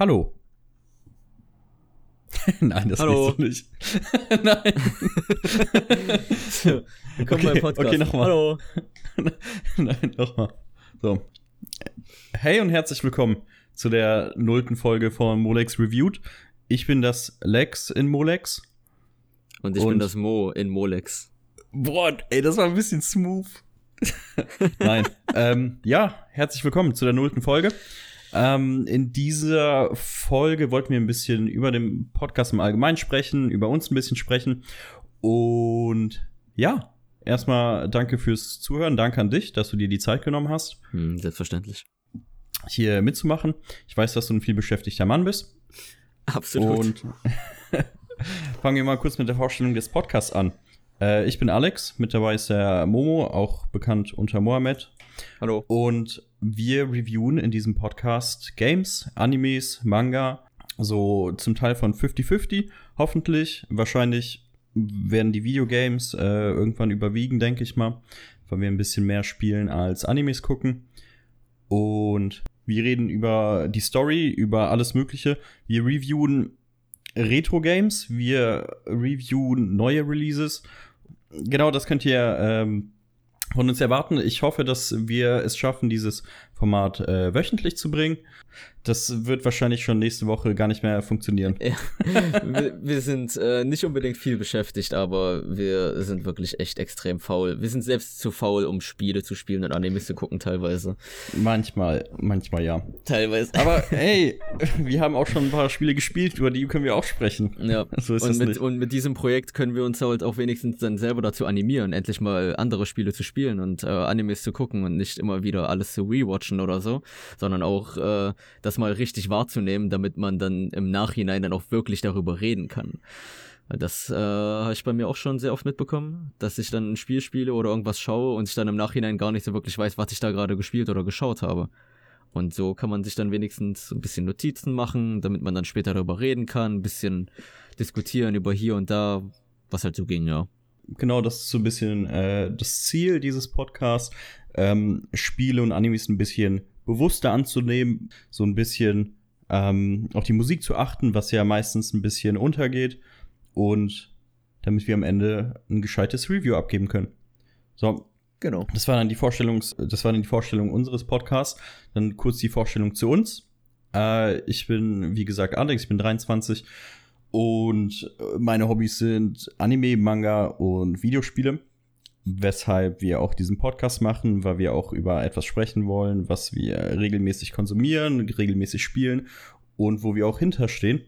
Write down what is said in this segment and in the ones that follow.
Hallo. Nein, das Hallo. nicht so nicht. Nein. Willkommen Okay, beim Podcast. okay, nochmal. Hallo. Nein, nochmal. So. Hey und herzlich willkommen zu der nullten Folge von Molex Reviewed. Ich bin das Lex in Molex. Und ich Und- bin das Mo in Molex. Boah, ey, das war ein bisschen smooth. Nein. ähm, ja, herzlich willkommen zu der nullten Folge. Ähm, in dieser Folge wollten wir ein bisschen über den Podcast im Allgemeinen sprechen, über uns ein bisschen sprechen. Und ja, erstmal danke fürs Zuhören. Danke an dich, dass du dir die Zeit genommen hast, Hm, selbstverständlich. hier mitzumachen. Ich weiß, dass du ein viel beschäftigter Mann bist. Absolut. Und fangen wir mal kurz mit der Vorstellung des Podcasts an. Äh, ich bin Alex, mit dabei ist der Momo, auch bekannt unter Mohamed. Hallo. Und wir reviewen in diesem Podcast Games, Animes, Manga, so zum Teil von 50-50, hoffentlich. Wahrscheinlich werden die Videogames äh, irgendwann überwiegen, denke ich mal, weil wir ein bisschen mehr spielen als Animes gucken. Und wir reden über die Story, über alles Mögliche. Wir reviewen Retro-Games, wir reviewen neue Releases. Genau, das könnt ihr ähm, von uns erwarten. Ich hoffe, dass wir es schaffen, dieses Format äh, wöchentlich zu bringen. Das wird wahrscheinlich schon nächste Woche gar nicht mehr funktionieren. wir, wir sind äh, nicht unbedingt viel beschäftigt, aber wir sind wirklich echt extrem faul. Wir sind selbst zu faul, um Spiele zu spielen und Animes zu gucken, teilweise. Manchmal, manchmal ja. Teilweise. Aber hey, wir haben auch schon ein paar Spiele gespielt, über die können wir auch sprechen. Ja, So ist und es mit, nicht. und mit diesem Projekt können wir uns halt auch wenigstens dann selber dazu animieren, endlich mal andere Spiele zu spielen und äh, Animes zu gucken und nicht immer wieder alles zu rewatchen oder so, sondern auch äh, das mal richtig wahrzunehmen, damit man dann im Nachhinein dann auch wirklich darüber reden kann. Das äh, habe ich bei mir auch schon sehr oft mitbekommen, dass ich dann ein Spiel spiele oder irgendwas schaue und ich dann im Nachhinein gar nicht so wirklich weiß, was ich da gerade gespielt oder geschaut habe. Und so kann man sich dann wenigstens ein bisschen Notizen machen, damit man dann später darüber reden kann, ein bisschen diskutieren über hier und da, was halt so ging, ja. Genau, das ist so ein bisschen äh, das Ziel dieses Podcasts, ähm, Spiele und Animes ein bisschen bewusster anzunehmen, so ein bisschen ähm, auf die Musik zu achten, was ja meistens ein bisschen untergeht und damit wir am Ende ein gescheites Review abgeben können. So, Genau. das war dann die Vorstellung, das war dann die Vorstellung unseres Podcasts. Dann kurz die Vorstellung zu uns. Äh, ich bin, wie gesagt, Alex, ich bin 23 und äh, meine Hobbys sind Anime, Manga und Videospiele. Weshalb wir auch diesen Podcast machen, weil wir auch über etwas sprechen wollen, was wir regelmäßig konsumieren, regelmäßig spielen und wo wir auch hinterstehen.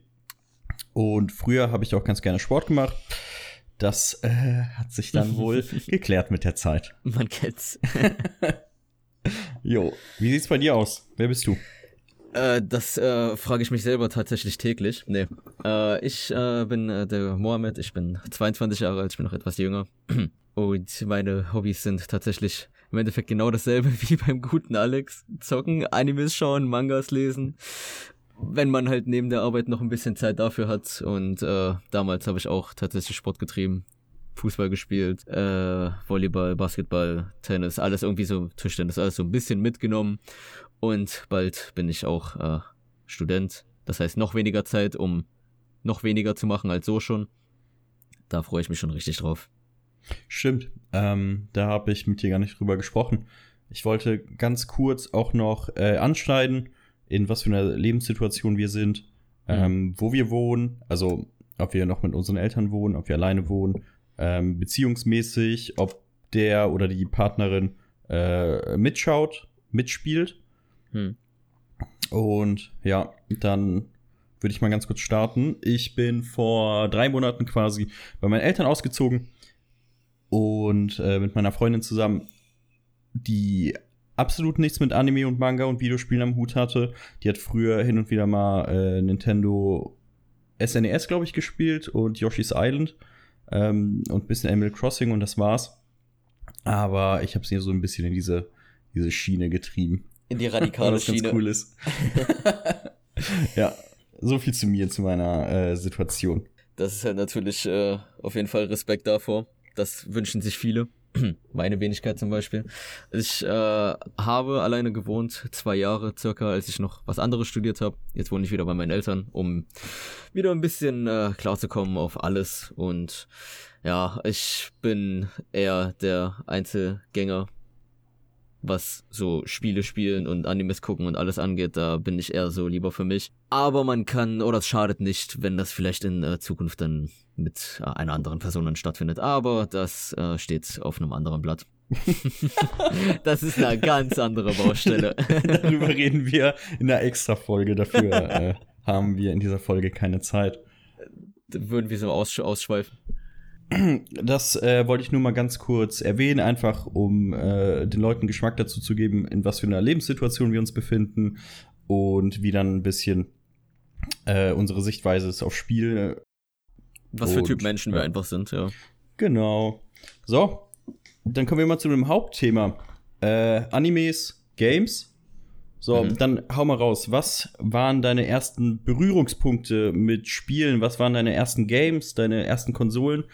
Und früher habe ich auch ganz gerne Sport gemacht. Das äh, hat sich dann wohl geklärt mit der Zeit. Man kennt's. Jo, wie sieht's bei dir aus? Wer bist du? äh, das äh, frage ich mich selber tatsächlich täglich. Nee. Äh, ich äh, bin äh, der Mohammed, ich bin 22 Jahre alt, ich bin noch etwas jünger. Und meine Hobbys sind tatsächlich im Endeffekt genau dasselbe wie beim guten Alex. Zocken, Animes schauen, Mangas lesen. Wenn man halt neben der Arbeit noch ein bisschen Zeit dafür hat. Und äh, damals habe ich auch tatsächlich Sport getrieben. Fußball gespielt, äh, Volleyball, Basketball, Tennis, alles irgendwie so, Tischtennis, alles so ein bisschen mitgenommen. Und bald bin ich auch äh, Student. Das heißt, noch weniger Zeit, um noch weniger zu machen als so schon. Da freue ich mich schon richtig drauf. Stimmt, ähm, da habe ich mit dir gar nicht drüber gesprochen. Ich wollte ganz kurz auch noch äh, anschneiden, in was für einer Lebenssituation wir sind, ähm, wo wir wohnen, also ob wir noch mit unseren Eltern wohnen, ob wir alleine wohnen, ähm, beziehungsmäßig, ob der oder die Partnerin äh, mitschaut, mitspielt. Hm. Und ja, dann würde ich mal ganz kurz starten. Ich bin vor drei Monaten quasi bei meinen Eltern ausgezogen und äh, mit meiner Freundin zusammen, die absolut nichts mit Anime und Manga und Videospielen am Hut hatte. Die hat früher hin und wieder mal äh, Nintendo SNES, glaube ich, gespielt und Yoshi's Island ähm, und ein bisschen Animal Crossing und das war's. Aber ich habe sie so ein bisschen in diese, diese Schiene getrieben. In die radikale das ganz Schiene. cool ist. ja, so viel zu mir, zu meiner äh, Situation. Das ist halt natürlich äh, auf jeden Fall Respekt davor. Das wünschen sich viele. Meine Wenigkeit zum Beispiel. Ich äh, habe alleine gewohnt, zwei Jahre circa, als ich noch was anderes studiert habe. Jetzt wohne ich wieder bei meinen Eltern, um wieder ein bisschen äh, klarzukommen auf alles. Und ja, ich bin eher der Einzelgänger, was so Spiele spielen und Animes gucken und alles angeht, da bin ich eher so lieber für mich. Aber man kann, oder es schadet nicht, wenn das vielleicht in äh, Zukunft dann mit äh, einer anderen Person dann stattfindet. Aber das äh, steht auf einem anderen Blatt. das ist eine ganz andere Baustelle. Darüber reden wir in einer extra Folge. Dafür äh, haben wir in dieser Folge keine Zeit. würden wir so aussch ausschweifen. Das äh, wollte ich nur mal ganz kurz erwähnen, einfach um äh, den Leuten Geschmack dazu zu geben, in was für einer Lebenssituation wir uns befinden und wie dann ein bisschen äh, unsere Sichtweise ist auf Spiel. Was für Typ Menschen wir einfach sind, ja. Genau. So, dann kommen wir mal zu dem Hauptthema. Äh, Animes, Games. So, mhm. dann hau mal raus. Was waren deine ersten Berührungspunkte mit Spielen? Was waren deine ersten Games, deine ersten Konsolen?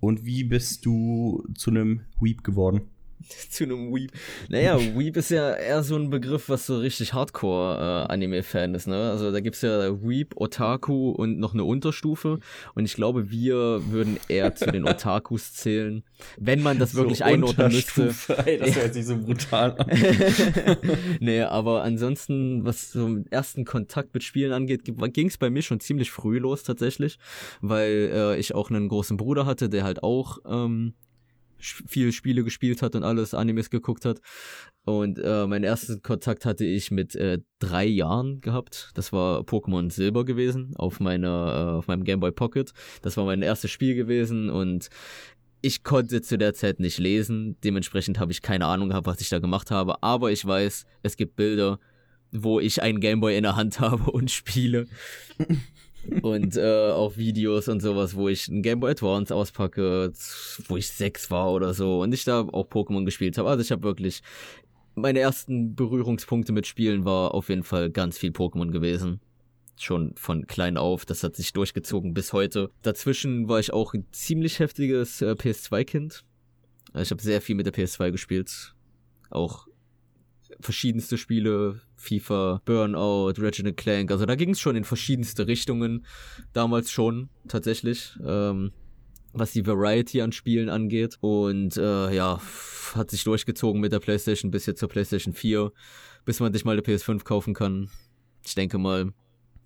Und wie bist du zu einem Weep geworden? zu einem Weep. Naja, Weep ist ja eher so ein Begriff, was so richtig Hardcore-Anime-Fan äh, ist, ne? Also da gibt's ja Weep, Otaku und noch eine Unterstufe. Und ich glaube, wir würden eher zu den Otakus zählen, wenn man das wirklich so einordnen müsste. Ey, das hört sich so brutal an. nee, aber ansonsten, was so den ersten Kontakt mit Spielen angeht, ging's bei mir schon ziemlich früh los tatsächlich, weil äh, ich auch einen großen Bruder hatte, der halt auch ähm, viel Spiele gespielt hat und alles Animes geguckt hat. Und äh, meinen ersten Kontakt hatte ich mit äh, drei Jahren gehabt. Das war Pokémon Silber gewesen auf meiner, äh, auf meinem Game Boy Pocket. Das war mein erstes Spiel gewesen und ich konnte zu der Zeit nicht lesen. Dementsprechend habe ich keine Ahnung gehabt, was ich da gemacht habe. Aber ich weiß, es gibt Bilder, wo ich einen Gameboy in der Hand habe und spiele und äh, auch Videos und sowas, wo ich ein Game Boy Advance auspacke, wo ich sechs war oder so und ich da auch Pokémon gespielt habe. Also ich habe wirklich meine ersten Berührungspunkte mit Spielen war auf jeden Fall ganz viel Pokémon gewesen. Schon von klein auf, das hat sich durchgezogen bis heute. Dazwischen war ich auch ein ziemlich heftiges äh, PS2-Kind. Also ich habe sehr viel mit der PS2 gespielt. Auch verschiedenste Spiele, FIFA, Burnout, Reginald Clank. Also da ging es schon in verschiedenste Richtungen. Damals schon, tatsächlich. Ähm, was die Variety an Spielen angeht. Und äh, ja, hat sich durchgezogen mit der PlayStation bis jetzt zur PlayStation 4, bis man sich mal eine PS5 kaufen kann. Ich denke mal,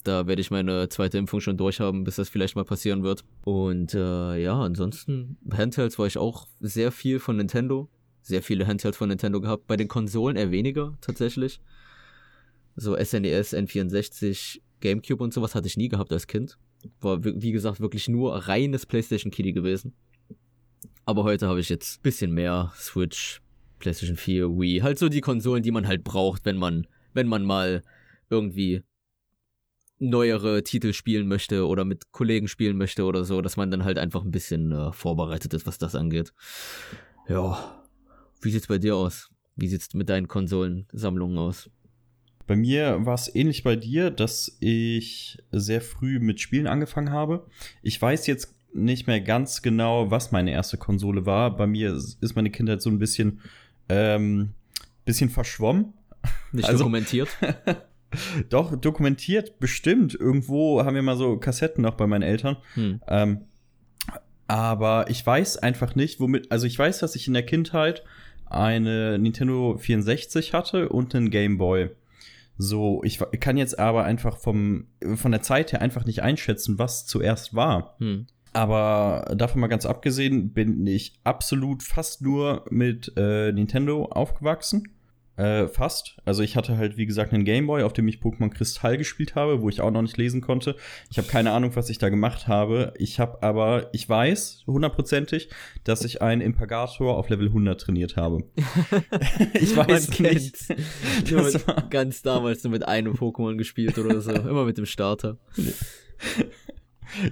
da werde ich meine zweite Impfung schon durchhaben, bis das vielleicht mal passieren wird. Und äh, ja, ansonsten, Handhelds war ich auch sehr viel von Nintendo. Sehr viele Handhelds von Nintendo gehabt. Bei den Konsolen eher weniger, tatsächlich. So SNES, N64, GameCube und sowas hatte ich nie gehabt als Kind. War, wie gesagt, wirklich nur reines PlayStation Kitty gewesen. Aber heute habe ich jetzt ein bisschen mehr Switch, PlayStation 4, Wii. Halt so die Konsolen, die man halt braucht, wenn man, wenn man mal irgendwie neuere Titel spielen möchte oder mit Kollegen spielen möchte oder so, dass man dann halt einfach ein bisschen äh, vorbereitet ist, was das angeht. Ja. Wie sieht's bei dir aus? Wie sieht's mit deinen Konsolensammlungen aus? Bei mir war es ähnlich bei dir, dass ich sehr früh mit Spielen angefangen habe. Ich weiß jetzt nicht mehr ganz genau, was meine erste Konsole war. Bei mir ist meine Kindheit so ein bisschen, ähm, bisschen verschwommen. Nicht also, dokumentiert? doch, dokumentiert, bestimmt. Irgendwo haben wir mal so Kassetten noch bei meinen Eltern. Hm. Ähm, aber ich weiß einfach nicht, womit. Also ich weiß, dass ich in der Kindheit eine Nintendo 64 hatte und einen Game Boy. So, ich kann jetzt aber einfach vom, von der Zeit her einfach nicht einschätzen, was zuerst war. Hm. Aber davon mal ganz abgesehen, bin ich absolut fast nur mit äh, Nintendo aufgewachsen. Äh, fast. Also ich hatte halt, wie gesagt, einen Gameboy, auf dem ich Pokémon Kristall gespielt habe, wo ich auch noch nicht lesen konnte. Ich habe keine Ahnung, was ich da gemacht habe. Ich habe aber, ich weiß hundertprozentig, dass ich einen Impagator auf Level 100 trainiert habe. ich weiß nicht. Das war ganz damals nur mit einem Pokémon gespielt oder so. Immer mit dem Starter.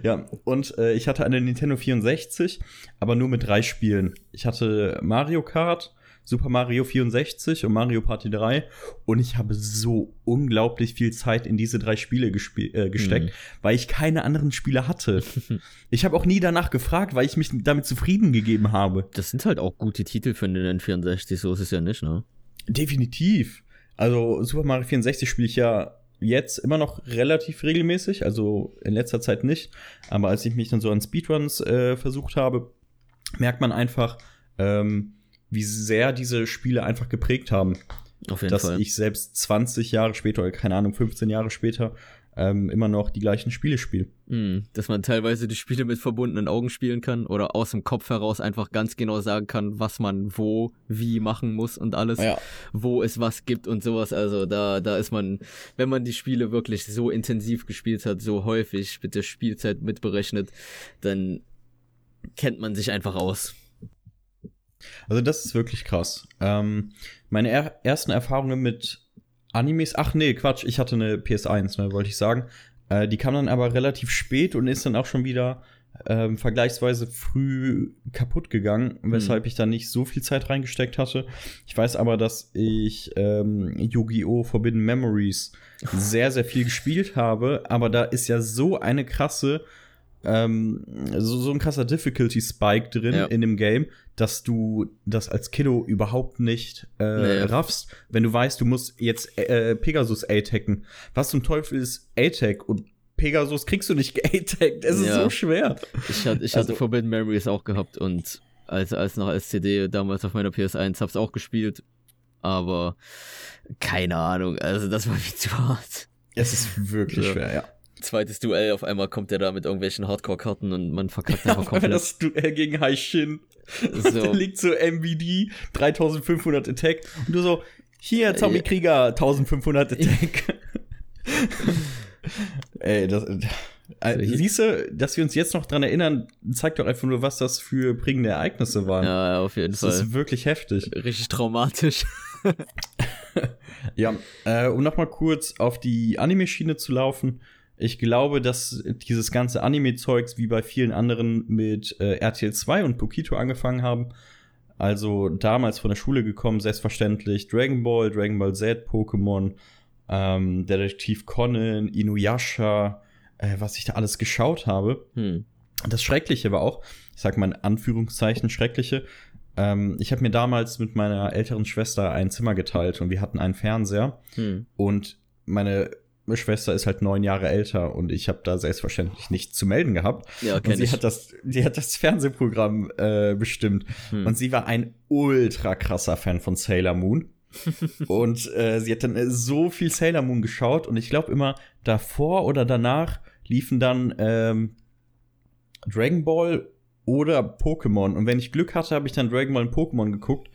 Ja, und äh, ich hatte eine Nintendo 64, aber nur mit drei Spielen. Ich hatte Mario Kart, Super Mario 64 und Mario Party 3. Und ich habe so unglaublich viel Zeit in diese drei Spiele äh, gesteckt, mhm. weil ich keine anderen Spiele hatte. ich habe auch nie danach gefragt, weil ich mich damit zufrieden gegeben habe. Das sind halt auch gute Titel für den N64, so ist es ja nicht, ne? Definitiv. Also Super Mario 64 spiele ich ja jetzt immer noch relativ regelmäßig, also in letzter Zeit nicht. Aber als ich mich dann so an Speedruns äh, versucht habe, merkt man einfach, ähm, wie sehr diese Spiele einfach geprägt haben. Auf jeden dass Fall. ich selbst 20 Jahre später oder keine Ahnung, 15 Jahre später ähm, immer noch die gleichen Spiele spiele. Mm, dass man teilweise die Spiele mit verbundenen Augen spielen kann oder aus dem Kopf heraus einfach ganz genau sagen kann, was man wo, wie machen muss und alles, ja. wo es was gibt und sowas. Also da, da ist man, wenn man die Spiele wirklich so intensiv gespielt hat, so häufig mit der Spielzeit mitberechnet, dann kennt man sich einfach aus. Also das ist wirklich krass. Ähm, meine er ersten Erfahrungen mit Animes, ach nee, Quatsch, ich hatte eine PS1, ne, wollte ich sagen. Äh, die kam dann aber relativ spät und ist dann auch schon wieder ähm, vergleichsweise früh kaputt gegangen, weshalb mhm. ich da nicht so viel Zeit reingesteckt hatte. Ich weiß aber, dass ich ähm, Yu-Gi-Oh! Forbidden Memories sehr, sehr viel gespielt habe, aber da ist ja so eine krasse ähm, so, so ein krasser Difficulty Spike drin ja. in dem Game, dass du das als Kiddo überhaupt nicht äh, nee. raffst, wenn du weißt, du musst jetzt äh, Pegasus A-Tacken. Was zum Teufel ist A-Tag? Und Pegasus kriegst du nicht A-Taggt. Es ja. ist so schwer. Ich, hatte, ich also, hatte Forbidden Memories auch gehabt und als, als noch als CD damals auf meiner PS1 hab's auch gespielt. Aber keine Ahnung, also das war viel zu hart. Es ist wirklich ja. schwer, ja zweites Duell, auf einmal kommt der da mit irgendwelchen Hardcore-Karten und man verkackt einfach komplett. Ja, das Duell gegen Haishin. So. da liegt so MVD, 3500 Attack und du so, hier, Zombie Krieger, 1500 Attack. Ey, das, äh, siehst du, dass wir uns jetzt noch dran erinnern, zeigt doch einfach nur, was das für prägende Ereignisse waren. Ja, auf jeden das Fall. Das ist wirklich heftig. Richtig traumatisch. ja, äh, um nochmal kurz auf die Anime-Schiene zu laufen. Ich glaube, dass dieses ganze Anime-Zeugs wie bei vielen anderen mit äh, RTL 2 und Pokito angefangen haben. Also damals von der Schule gekommen, selbstverständlich Dragon Ball, Dragon Ball Z, Pokémon, ähm, Detektiv Conan, Inuyasha, äh, was ich da alles geschaut habe. Hm. Das Schreckliche war auch, ich sag mal in Anführungszeichen Schreckliche, ähm, ich habe mir damals mit meiner älteren Schwester ein Zimmer geteilt und wir hatten einen Fernseher. Hm. Und meine Schwester ist halt neun Jahre älter und ich habe da selbstverständlich nichts zu melden gehabt. Ja, und sie ich. hat das, sie hat das Fernsehprogramm äh, bestimmt hm. und sie war ein ultra krasser Fan von Sailor Moon. und äh, sie hat dann äh, so viel Sailor Moon geschaut und ich glaube immer davor oder danach liefen dann ähm, Dragon Ball oder Pokémon und wenn ich Glück hatte, habe ich dann Dragon Ball und Pokémon geguckt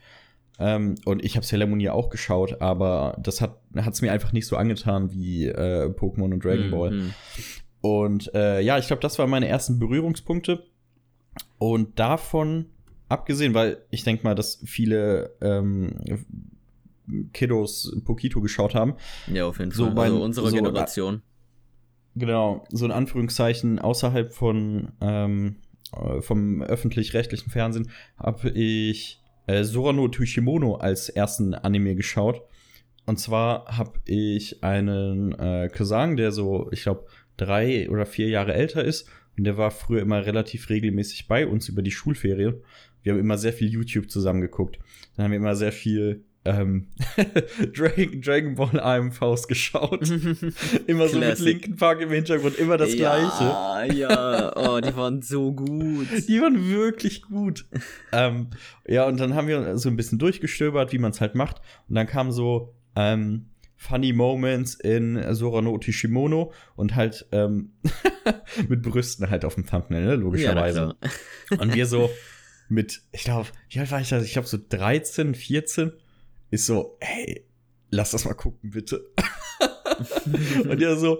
ähm, und ich habe Sailor Moon ja auch geschaut, aber das hat es mir einfach nicht so angetan wie äh, Pokémon und Dragon Ball. Mhm. Und äh, ja, ich glaube, das waren meine ersten Berührungspunkte. Und davon abgesehen, weil ich denke mal, dass viele ähm, Kiddos Pokito geschaut haben. Ja, auf jeden Fall. So bei, also unsere so, Generation. Genau, so in Anführungszeichen außerhalb von ähm, äh, vom öffentlich-rechtlichen Fernsehen habe ich äh, Sorano Tushimono als ersten Anime geschaut. Und zwar habe ich einen äh, Cousin, der so, ich glaube, drei oder vier Jahre älter ist. Und der war früher immer relativ regelmäßig bei uns über die Schulferien. Wir haben immer sehr viel YouTube zusammengeguckt. Dann haben wir immer sehr viel ähm, Dragon, Dragon Ball AMVs geschaut. immer so mit Linken Park im Hintergrund, immer das ja, gleiche. Ja, oh, die waren so gut. Die waren wirklich gut. ähm, ja, und dann haben wir so ein bisschen durchgestöbert, wie man es halt macht. Und dann kam so ähm, Funny Moments in Sorano Tishimono und halt ähm, mit Brüsten halt auf dem Thumbnail, ne? logischerweise. Ja, und wir so mit, ich glaube, wie alt war ich da? Ich glaube so 13, 14 ist so, hey, lass das mal gucken, bitte. und er so,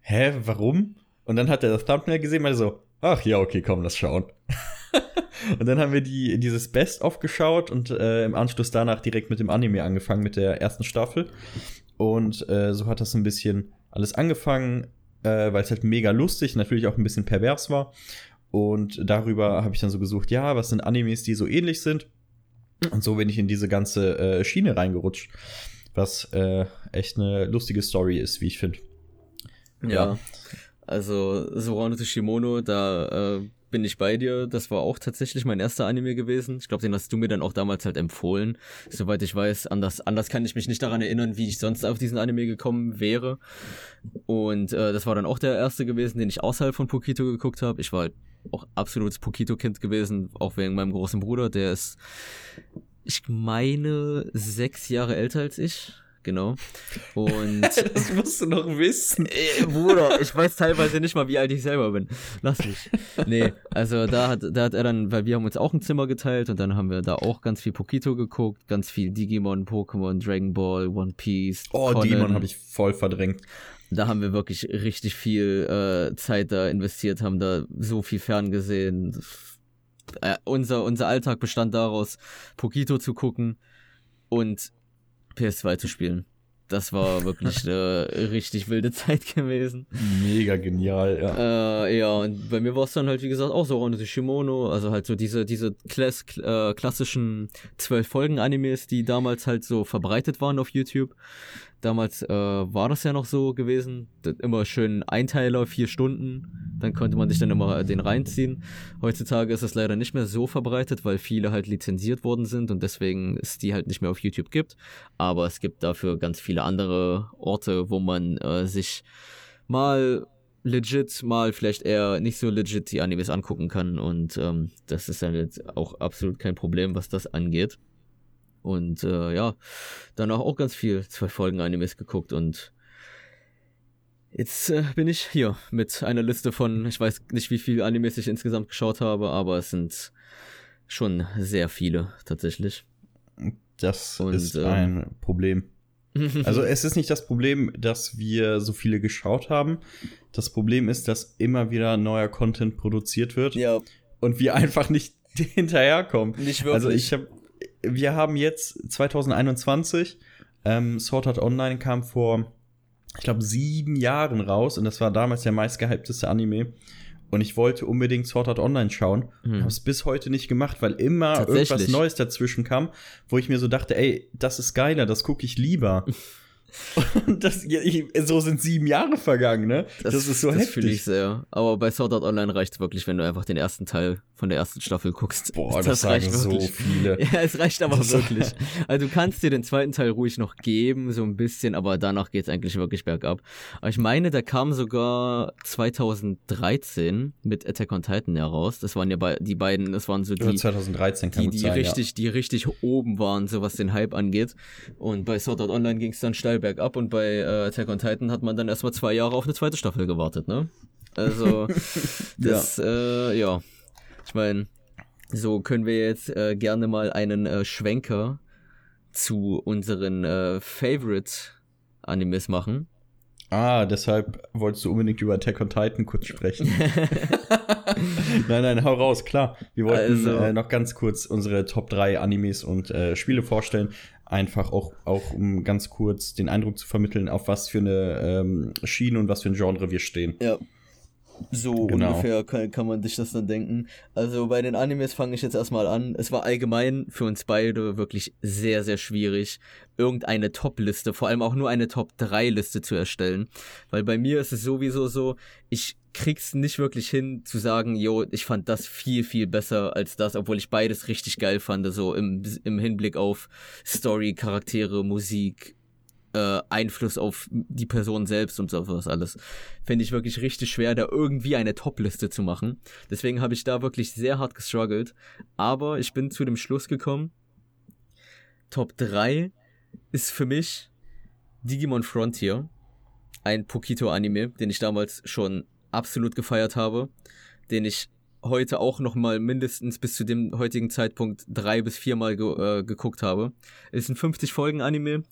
hä, warum? Und dann hat er das Thumbnail gesehen, meinte so, ach ja, okay, komm, lass schauen. und dann haben wir die, dieses Best-of geschaut und äh, im Anschluss danach direkt mit dem Anime angefangen, mit der ersten Staffel. Und äh, so hat das ein bisschen alles angefangen, äh, weil es halt mega lustig, natürlich auch ein bisschen pervers war. Und darüber habe ich dann so gesucht, ja, was sind Animes, die so ähnlich sind? Und so bin ich in diese ganze äh, Schiene reingerutscht, was äh, echt eine lustige Story ist, wie ich finde. Ja. ja. Also Sorano Shimono, da äh, bin ich bei dir. Das war auch tatsächlich mein erster Anime gewesen. Ich glaube, den hast du mir dann auch damals halt empfohlen. Soweit ich weiß, anders, anders kann ich mich nicht daran erinnern, wie ich sonst auf diesen Anime gekommen wäre. Und äh, das war dann auch der erste gewesen, den ich außerhalb von Pokito geguckt habe. Ich war halt auch absolutes Pokito-Kind gewesen, auch wegen meinem großen Bruder. Der ist, ich meine, sechs Jahre älter als ich genau. Und. das musst du noch wissen. Äh, Bruder, ich weiß teilweise nicht mal, wie alt ich selber bin. Lass mich. Nee, also da hat, da hat er dann, weil wir haben uns auch ein Zimmer geteilt und dann haben wir da auch ganz viel Pokito geguckt, ganz viel Digimon, Pokémon, Dragon Ball, One Piece. Oh, Conan. Digimon habe ich voll verdrängt. Da haben wir wirklich richtig viel äh, Zeit da investiert, haben da so viel ferngesehen. Äh, unser, unser Alltag bestand daraus, Pokito zu gucken und PS2 zu spielen. Das war wirklich eine richtig wilde Zeit gewesen. Mega genial, ja. Äh, ja, und bei mir war es dann halt, wie gesagt, auch so Ronde Shimono, also halt so diese, diese Klass, äh, klassischen zwölf Folgen-Animes, die damals halt so verbreitet waren auf YouTube. Damals äh, war das ja noch so gewesen. Immer schön Einteiler, vier Stunden. Dann konnte man sich dann immer den reinziehen. Heutzutage ist es leider nicht mehr so verbreitet, weil viele halt lizenziert worden sind und deswegen es die halt nicht mehr auf YouTube gibt. Aber es gibt dafür ganz viele andere Orte, wo man äh, sich mal legit, mal vielleicht eher nicht so legit die Animes angucken kann. Und ähm, das ist halt auch absolut kein Problem, was das angeht. Und äh, ja, danach auch ganz viel zwei Folgen Animes geguckt und jetzt äh, bin ich hier mit einer Liste von, ich weiß nicht, wie viele Animes ich insgesamt geschaut habe, aber es sind schon sehr viele tatsächlich. Das und, ist ähm, ein Problem. Also es ist nicht das Problem, dass wir so viele geschaut haben. Das Problem ist, dass immer wieder neuer Content produziert wird. Ja. Und wir einfach nicht hinterherkommen. Nicht wirklich. Also ich habe wir haben jetzt 2021, ähm, Sword Art Online kam vor, ich glaube, sieben Jahren raus und das war damals der meistgehypteste Anime. Und ich wollte unbedingt Sword Art Online schauen. Hm. Habe es bis heute nicht gemacht, weil immer irgendwas Neues dazwischen kam, wo ich mir so dachte, ey, das ist geiler, das gucke ich lieber. Und das, so sind sieben Jahre vergangen, ne? Das, das ist so das heftig. Das fühle ich sehr. Aber bei Sword Art Online reicht es wirklich, wenn du einfach den ersten Teil von der ersten Staffel guckst. Boah, das, das reicht so viele. Ja, es reicht aber das wirklich. Also du kannst dir den zweiten Teil ruhig noch geben, so ein bisschen, aber danach geht es eigentlich wirklich bergab. Aber ich meine, der kam sogar 2013 mit Attack on Titan heraus. Das waren ja bei, die beiden, das waren so die, ja, 2013 kann die, die sein, richtig, ja. die richtig oben waren, so was den Hype angeht. Und bei Sword Art Online ging es dann steil bergab und bei äh, Attack on Titan hat man dann erstmal zwei Jahre auf eine zweite Staffel gewartet, ne? Also, das, ja. Äh, ja. Ich meine, so können wir jetzt äh, gerne mal einen äh, Schwenker zu unseren äh, Favorite-Animes machen. Ah, deshalb wolltest du unbedingt über Attack on Titan kurz sprechen. nein, nein, hau raus, klar. Wir wollten also, äh, noch ganz kurz unsere Top 3 Animes und äh, Spiele vorstellen. Einfach auch, auch, um ganz kurz den Eindruck zu vermitteln, auf was für eine ähm, Schiene und was für ein Genre wir stehen. Ja, so genau. ungefähr kann, kann man sich das dann denken. Also bei den Animes fange ich jetzt erstmal an. Es war allgemein für uns beide wirklich sehr, sehr schwierig, irgendeine Top-Liste, vor allem auch nur eine Top-3-Liste zu erstellen. Weil bei mir ist es sowieso so, ich krieg's nicht wirklich hin zu sagen, yo, ich fand das viel, viel besser als das, obwohl ich beides richtig geil fand, so im, im Hinblick auf Story, Charaktere, Musik, äh, Einfluss auf die Person selbst und sowas alles. Finde ich wirklich richtig schwer, da irgendwie eine Top-Liste zu machen. Deswegen habe ich da wirklich sehr hart gestruggelt. Aber ich bin zu dem Schluss gekommen, Top 3 ist für mich Digimon Frontier. Ein Pokito-Anime, den ich damals schon absolut gefeiert habe, den ich heute auch noch mal mindestens bis zu dem heutigen Zeitpunkt drei bis viermal ge äh, geguckt habe. Es ist ein 50 Folgen Anime.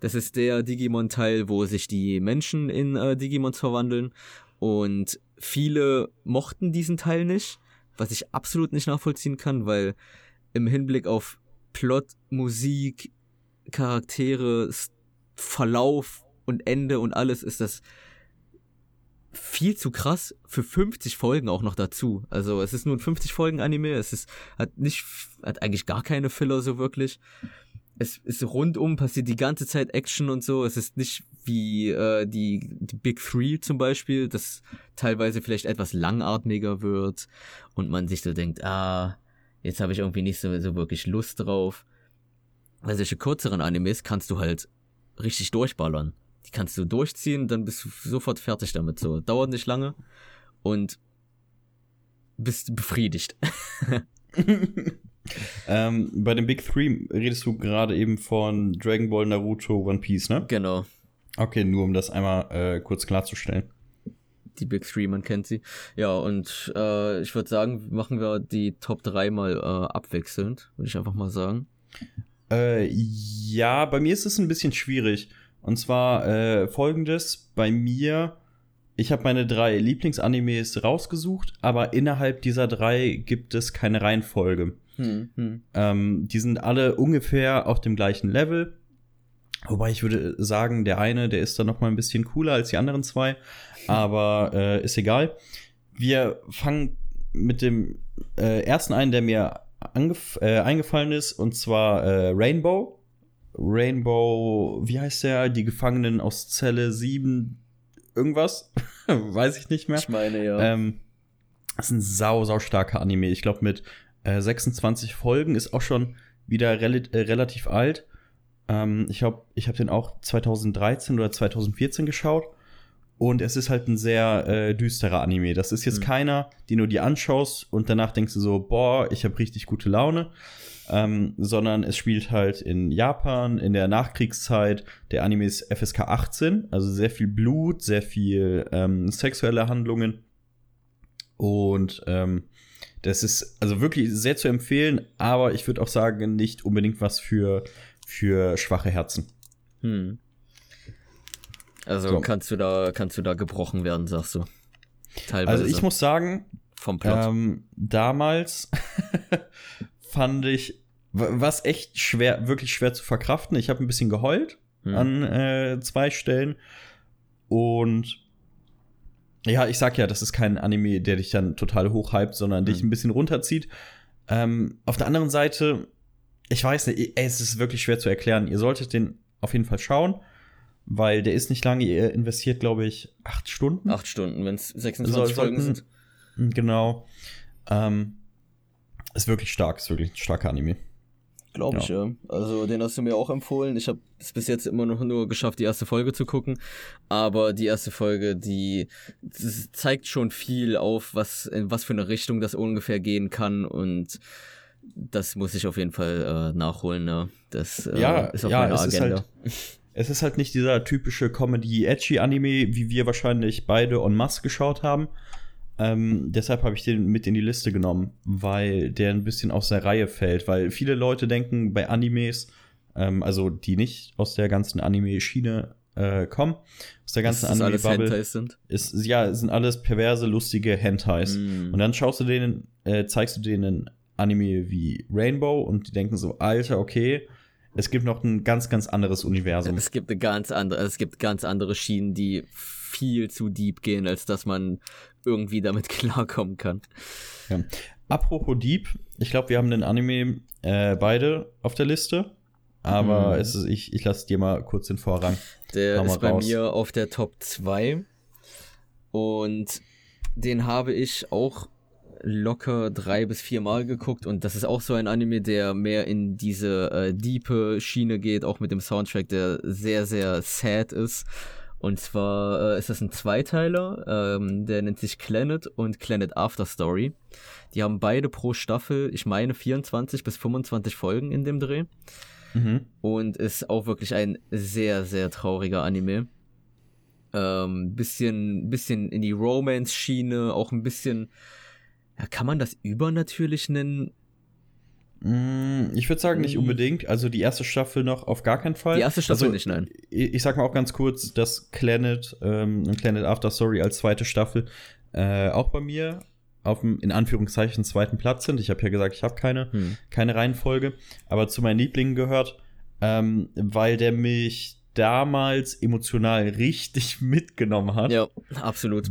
Das ist der Digimon Teil, wo sich die Menschen in äh, Digimons verwandeln und viele mochten diesen Teil nicht, was ich absolut nicht nachvollziehen kann, weil im Hinblick auf Plot, Musik, Charaktere, Verlauf und Ende und alles ist das viel zu krass für 50 Folgen auch noch dazu. Also es ist nur ein 50 Folgen Anime, es ist hat nicht hat eigentlich gar keine Filler so wirklich. Es ist rundum passiert die ganze Zeit Action und so. Es ist nicht wie äh, die, die Big Three zum Beispiel, das teilweise vielleicht etwas langatmiger wird und man sich so denkt, ah, jetzt habe ich irgendwie nicht so, so wirklich Lust drauf. Bei solche kürzeren Animes kannst du halt richtig durchballern. Die kannst du durchziehen, dann bist du sofort fertig damit. So, dauert nicht lange und bist befriedigt. ähm, bei den Big Three redest du gerade eben von Dragon Ball, Naruto, One Piece, ne? Genau. Okay, nur um das einmal äh, kurz klarzustellen. Die Big Three, man kennt sie. Ja, und äh, ich würde sagen, machen wir die Top 3 mal äh, abwechselnd, würde ich einfach mal sagen. Äh, ja, bei mir ist es ein bisschen schwierig. Und zwar äh, folgendes: Bei mir, ich habe meine drei Lieblingsanimes rausgesucht, aber innerhalb dieser drei gibt es keine Reihenfolge. Hm, hm. Ähm, die sind alle ungefähr auf dem gleichen Level. Wobei ich würde sagen, der eine, der ist dann noch mal ein bisschen cooler als die anderen zwei, aber äh, ist egal. Wir fangen mit dem äh, ersten ein, der mir äh, eingefallen ist, und zwar äh, Rainbow. Rainbow, wie heißt der? Die Gefangenen aus Zelle 7, irgendwas? Weiß ich nicht mehr. Ich meine, ja. Ähm, das ist ein sau, sau starker Anime. Ich glaube, mit äh, 26 Folgen ist auch schon wieder rel äh, relativ alt. Ähm, ich glaube, ich habe den auch 2013 oder 2014 geschaut. Und es ist halt ein sehr äh, düsterer Anime. Das ist jetzt mhm. keiner, den du dir anschaust und danach denkst du so, boah, ich habe richtig gute Laune. Ähm, sondern es spielt halt in Japan, in der Nachkriegszeit. Der Anime ist FSK 18, also sehr viel Blut, sehr viel ähm, sexuelle Handlungen. Und ähm, das ist also wirklich sehr zu empfehlen, aber ich würde auch sagen, nicht unbedingt was für, für schwache Herzen. Hm. Also so. kannst du da, kannst du da gebrochen werden, sagst du. Teilweise. Also ich muss sagen, vom Plot. Ähm, damals fand ich, was echt schwer, wirklich schwer zu verkraften. Ich habe ein bisschen geheult hm. an äh, zwei Stellen. Und ja, ich sag ja, das ist kein Anime, der dich dann total hochhypt, sondern hm. dich ein bisschen runterzieht. Ähm, auf der anderen Seite, ich weiß nicht, ey, es ist wirklich schwer zu erklären. Ihr solltet den auf jeden Fall schauen weil der ist nicht lange, ihr investiert, glaube ich, acht Stunden. Acht Stunden, wenn es 26 so, Folgen sind. Hm, genau. Ähm, ist wirklich stark, ist wirklich ein starker Anime. Glaube ich, ja. Also den hast du mir auch empfohlen. Ich habe es bis jetzt immer noch nur geschafft, die erste Folge zu gucken. Aber die erste Folge, die zeigt schon viel auf, was, in was für eine Richtung das ungefähr gehen kann. Und das muss ich auf jeden Fall äh, nachholen. Ne? Das äh, ja, ist auf ja, meiner Agenda. Halt, es ist halt nicht dieser typische Comedy-Edgy-Anime, wie wir wahrscheinlich beide en masse geschaut haben. Ähm, deshalb habe ich den mit in die Liste genommen, weil der ein bisschen aus der Reihe fällt. Weil viele Leute denken bei Animes, ähm, also die nicht aus der ganzen Anime-Schiene äh, kommen, aus der ganzen Anime-Bubble, sind? Ist, ja, sind alles perverse, lustige Hentais. Mm. Und dann schaust du denen, äh, zeigst du denen Anime wie Rainbow und die denken so, Alter, okay, es gibt noch ein ganz, ganz anderes Universum. Es gibt eine ganz andere, es gibt ganz andere Schienen, die viel zu deep gehen, als dass man irgendwie damit klarkommen kann. Ja. Apropos Deep, ich glaube, wir haben den Anime äh, beide auf der Liste. Aber mhm. es ist, ich, ich lasse dir mal kurz den Vorrang. Der ist bei mir auf der Top 2. Und den habe ich auch locker drei bis vier Mal geguckt und das ist auch so ein Anime, der mehr in diese äh, diepe Schiene geht, auch mit dem Soundtrack, der sehr, sehr sad ist. Und zwar äh, ist das ein Zweiteiler, ähm, der nennt sich Planet und Planet After Story. Die haben beide pro Staffel, ich meine, 24 bis 25 Folgen in dem Dreh. Mhm. Und ist auch wirklich ein sehr, sehr trauriger Anime. Ähm, bisschen, bisschen in die Romance-Schiene, auch ein bisschen ja, kann man das übernatürlich nennen? Mm, ich würde sagen, nicht mm. unbedingt. Also die erste Staffel noch auf gar keinen Fall. Die erste Staffel also, nicht, nein. Ich, ich sag mal auch ganz kurz, dass Planet ähm, Planet After Story als zweite Staffel äh, auch bei mir auf dem, in Anführungszeichen, zweiten Platz sind. Ich habe ja gesagt, ich habe keine, hm. keine Reihenfolge, aber zu meinen Lieblingen gehört, ähm, weil der mich damals emotional richtig mitgenommen hat. Ja, absolut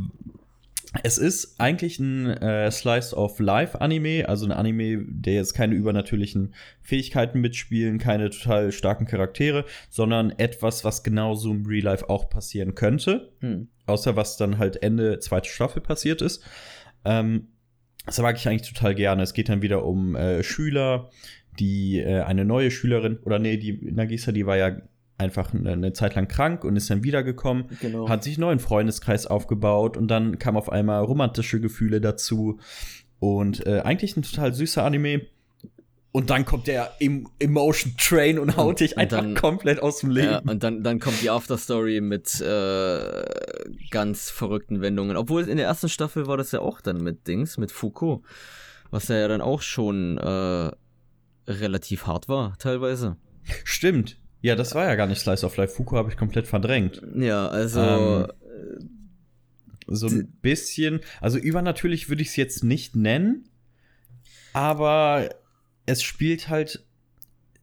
es ist eigentlich ein äh, Slice of Life Anime, also ein Anime, der jetzt keine übernatürlichen Fähigkeiten mitspielen, keine total starken Charaktere, sondern etwas, was genauso im Real Life auch passieren könnte. Hm. Außer was dann halt Ende zweite Staffel passiert ist. Ähm, das mag ich eigentlich total gerne. Es geht dann wieder um äh, Schüler, die äh, eine neue Schülerin, oder nee, die Nagisa, die war ja einfach eine, eine, Zeit lang krank und ist dann wiedergekommen, genau. hat sich einen neuen Freundeskreis aufgebaut und dann kam auf einmal romantische Gefühle dazu und äh, eigentlich ein total süßer Anime. Und dann kommt der Em Emotion Train und haut dich einfach dann, komplett aus dem Leben. Ja, und dann, dann kommt die Afterstory mit äh, ganz verrückten Wendungen. Obwohl in der ersten Staffel war das ja auch dann mit Dings, mit Foucault. Was ja dann auch schon äh, relativ hart war, teilweise. Stimmt. Ja, das war ja gar nicht Slice of Life. Fuku habe ich komplett verdrängt. Ja, also. Ähm, so ein bisschen. Also übernatürlich würde ich es jetzt nicht nennen. Aber es spielt halt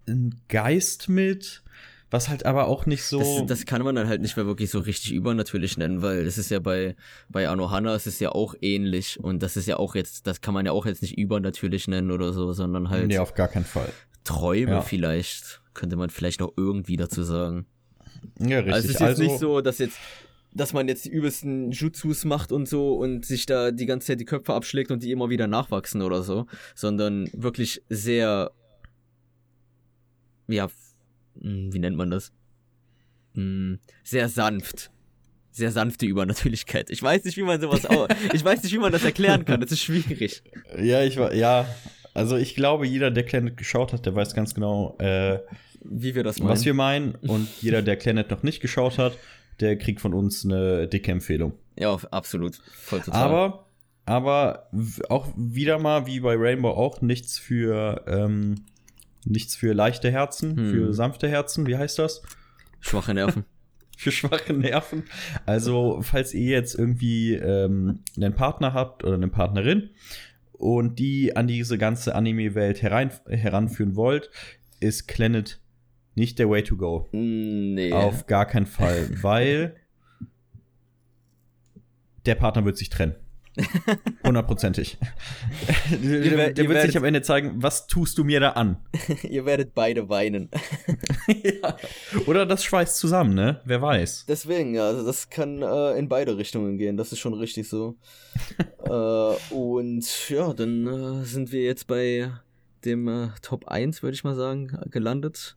ein Geist mit, was halt aber auch nicht so. Das, das, kann man dann halt nicht mehr wirklich so richtig übernatürlich nennen, weil das ist ja bei, bei Anohana es ist ja auch ähnlich und das ist ja auch jetzt, das kann man ja auch jetzt nicht übernatürlich nennen oder so, sondern halt. Nee, auf gar keinen Fall. Träume ja. vielleicht könnte man vielleicht noch irgendwie dazu sagen. Ja, richtig. Also es ist jetzt also, nicht so, dass jetzt dass man jetzt die übelsten Jutsus macht und so und sich da die ganze Zeit die Köpfe abschlägt und die immer wieder nachwachsen oder so, sondern wirklich sehr, ja, hm, wie nennt man das? Hm, sehr sanft. Sehr sanfte Übernatürlichkeit. Ich weiß nicht, wie man sowas auch, ich weiß nicht, wie man das erklären kann. Das ist schwierig. Ja, ich war, ja, also ich glaube, jeder, der Planet geschaut hat, der weiß ganz genau, äh, wie wir das meinen. Was wir meinen. Und jeder, der Planet noch nicht geschaut hat, der kriegt von uns eine dicke Empfehlung. Ja, absolut. Voll total. Aber, aber auch wieder mal, wie bei Rainbow auch, nichts für, ähm, nichts für leichte Herzen, hm. für sanfte Herzen. Wie heißt das? Schwache Nerven. für schwache Nerven. Also, falls ihr jetzt irgendwie ähm, einen Partner habt oder eine Partnerin und die an diese ganze Anime-Welt heranführen wollt, ist Planet nicht der Way to go. Nee. Auf gar keinen Fall, weil der Partner wird sich trennen. Hundertprozentig. der, der wird sich am Ende zeigen, was tust du mir da an? ihr werdet beide weinen. ja. Oder das schweißt zusammen, ne? Wer weiß. Deswegen, ja, also das kann äh, in beide Richtungen gehen, das ist schon richtig so. äh, und ja, dann äh, sind wir jetzt bei dem äh, Top 1, würde ich mal sagen, gelandet.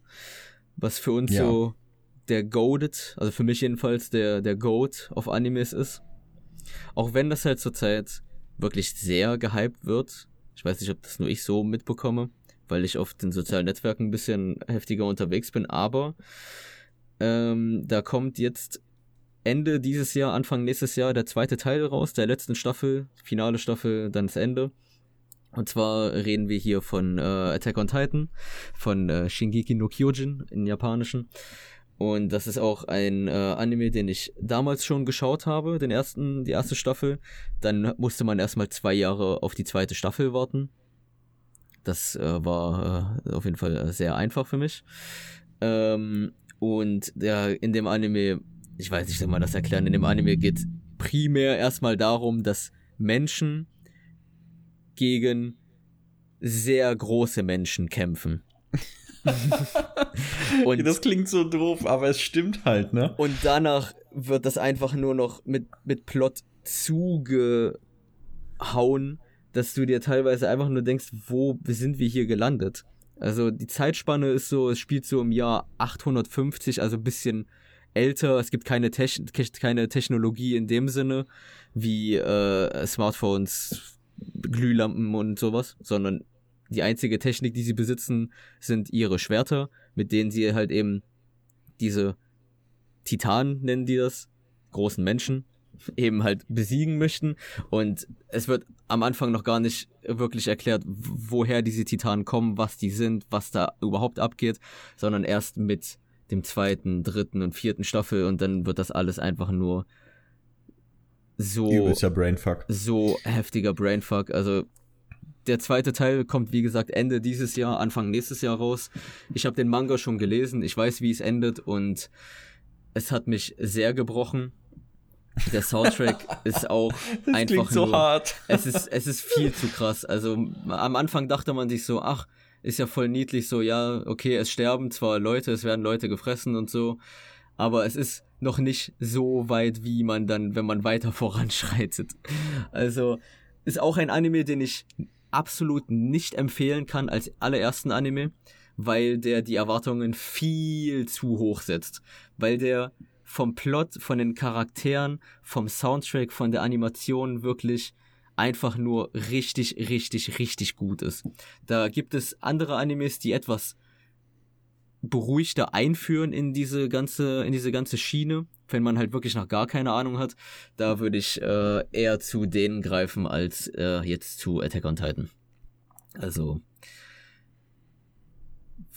Was für uns ja. so der Goated, also für mich jedenfalls der, der Goat auf Animes ist. Auch wenn das halt zurzeit wirklich sehr gehypt wird. Ich weiß nicht, ob das nur ich so mitbekomme, weil ich auf den sozialen Netzwerken ein bisschen heftiger unterwegs bin, aber ähm, da kommt jetzt Ende dieses Jahr, Anfang nächstes Jahr der zweite Teil raus, der letzten Staffel, finale Staffel, dann das Ende. Und zwar reden wir hier von äh, Attack on Titan, von äh, Shingeki no Kyojin in japanischen. Und das ist auch ein äh, Anime, den ich damals schon geschaut habe, den ersten, die erste Staffel. Dann musste man erstmal zwei Jahre auf die zweite Staffel warten. Das äh, war äh, auf jeden Fall sehr einfach für mich. Ähm, und ja, in dem Anime, ich weiß nicht, wie man das erklären, in dem Anime geht primär erstmal darum, dass Menschen gegen sehr große Menschen kämpfen. und das klingt so doof, aber es stimmt halt, ne? Und danach wird das einfach nur noch mit, mit Plot zugehauen, dass du dir teilweise einfach nur denkst, wo sind wir hier gelandet? Also die Zeitspanne ist so, es spielt so im Jahr 850, also ein bisschen älter. Es gibt keine, Techn keine Technologie in dem Sinne wie äh, Smartphones, Glühlampen und sowas, sondern die einzige Technik, die sie besitzen, sind ihre Schwerter, mit denen sie halt eben diese Titanen, nennen die das, großen Menschen, eben halt besiegen möchten. Und es wird am Anfang noch gar nicht wirklich erklärt, woher diese Titanen kommen, was die sind, was da überhaupt abgeht, sondern erst mit dem zweiten, dritten und vierten Staffel und dann wird das alles einfach nur so Übelster Brainfuck. So heftiger Brainfuck. Also der zweite Teil kommt, wie gesagt, Ende dieses Jahr, Anfang nächstes Jahr raus. Ich habe den Manga schon gelesen, ich weiß, wie es endet und es hat mich sehr gebrochen. Der Soundtrack ist auch Das einfach klingt so nur, hart. es ist, es ist viel zu krass. Also am Anfang dachte man sich so, ach, ist ja voll niedlich, so, ja, okay, es sterben zwar Leute, es werden Leute gefressen und so, aber es ist noch nicht so weit, wie man dann, wenn man weiter voranschreitet. Also ist auch ein Anime, den ich absolut nicht empfehlen kann als allerersten Anime, weil der die Erwartungen viel zu hoch setzt. Weil der vom Plot, von den Charakteren, vom Soundtrack, von der Animation wirklich einfach nur richtig, richtig, richtig gut ist. Da gibt es andere Animes, die etwas beruhigter einführen in diese ganze, in diese ganze Schiene, wenn man halt wirklich noch gar keine Ahnung hat. Da würde ich äh, eher zu denen greifen als äh, jetzt zu Attack on Titan. Also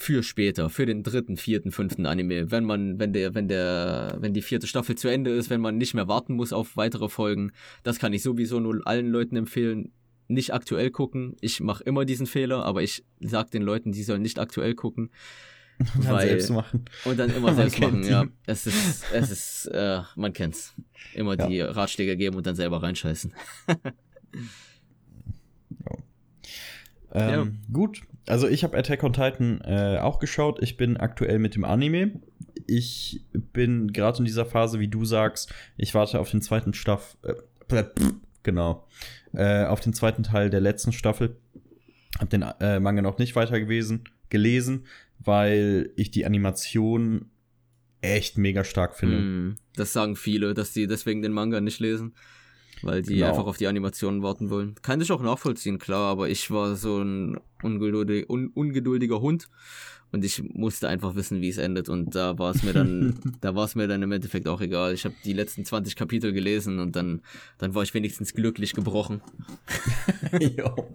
für später, für den dritten, vierten, fünften Anime, wenn man, wenn der, wenn der, wenn die vierte Staffel zu Ende ist, wenn man nicht mehr warten muss auf weitere Folgen, das kann ich sowieso nur allen Leuten empfehlen. Nicht aktuell gucken. Ich mache immer diesen Fehler, aber ich sag den Leuten, die sollen nicht aktuell gucken. Und dann Weil- selbst machen. Und dann immer Man selbst kennt machen, ihn. ja. Es ist, es ist, äh, man kennt's. Immer Ja. die Ratschläge geben und dann selber reinscheißen. Ähm, Gut, also ich habe Attack on Titan äh, auch geschaut. Ich bin aktuell mit dem Anime. Ich bin gerade in dieser Phase, wie du sagst, ich warte auf den zweiten Staff, äh, genau, äh, auf den zweiten Teil der letzten Staffel. Hab den äh, Manga noch nicht weiter gewesen, gelesen, weil ich die Animation echt mega stark finde. Mm, das sagen viele, dass die deswegen den Manga nicht lesen. Weil die Genau. einfach auf die Animationen warten wollen. Kann ich auch nachvollziehen, klar, aber ich war so ein ungeduldig, un, ungeduldiger Hund und ich musste einfach wissen, wie es endet. Und da war es mir dann, da war es mir dann im Endeffekt auch egal. Ich habe die letzten 20 Kapitel gelesen und dann, dann war ich wenigstens glücklich gebrochen. Jo.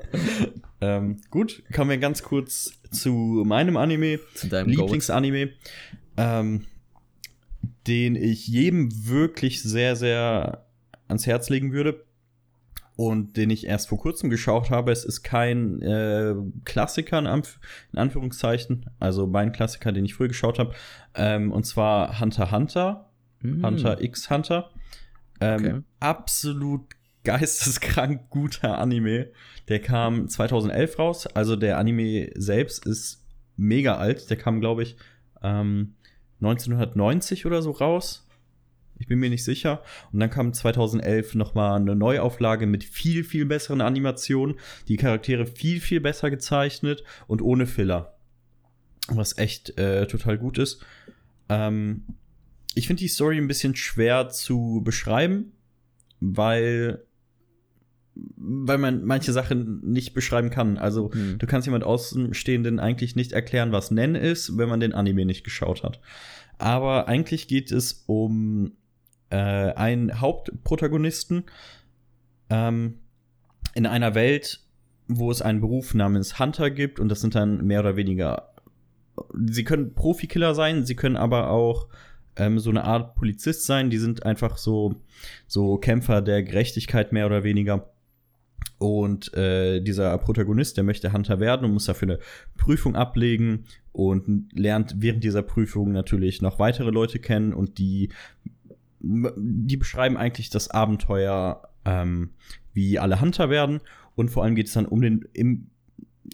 ähm, gut, kommen wir ganz kurz zu meinem Anime. Zu deinem. Lieblingsanime, ähm, den ich jedem wirklich sehr, sehr ans Herz legen würde und den ich erst vor kurzem geschaut habe. Es ist kein äh, Klassiker in, Anf in Anführungszeichen, also mein Klassiker, den ich früher geschaut habe, ähm, und zwar Hunter Hunter, Mm. Hunter x Hunter. Ähm, Okay. Absolut geisteskrank guter Anime. Der kam 2011 raus. Also der Anime selbst ist mega alt. Der kam, glaube ich, ähm, 1990 oder so raus. Ich bin mir nicht sicher. Und dann kam 2011 noch mal eine Neuauflage mit viel, viel besseren Animationen. Die Charaktere viel, viel besser gezeichnet und ohne Filler. Was echt äh, total gut ist. Ähm, ich finde die Story ein bisschen schwer zu beschreiben, weil, weil man manche Sachen nicht beschreiben kann. Also Hm. du kannst jemand Außenstehenden eigentlich nicht erklären, was Nen ist, wenn man den Anime nicht geschaut hat. Aber eigentlich geht es um äh, einen Hauptprotagonisten ähm, in einer Welt, wo es einen Beruf namens Hunter gibt und das sind dann mehr oder weniger. Sie können Profikiller sein, sie können aber auch ähm, so eine Art Polizist sein. Die sind einfach so, so Kämpfer der Gerechtigkeit mehr oder weniger. Und äh, dieser Protagonist, der möchte Hunter werden und muss dafür eine Prüfung ablegen und lernt während dieser Prüfung natürlich noch weitere Leute kennen und die, die beschreiben eigentlich das Abenteuer, ähm, wie alle Hunter werden. Und vor allem geht es dann um den, im,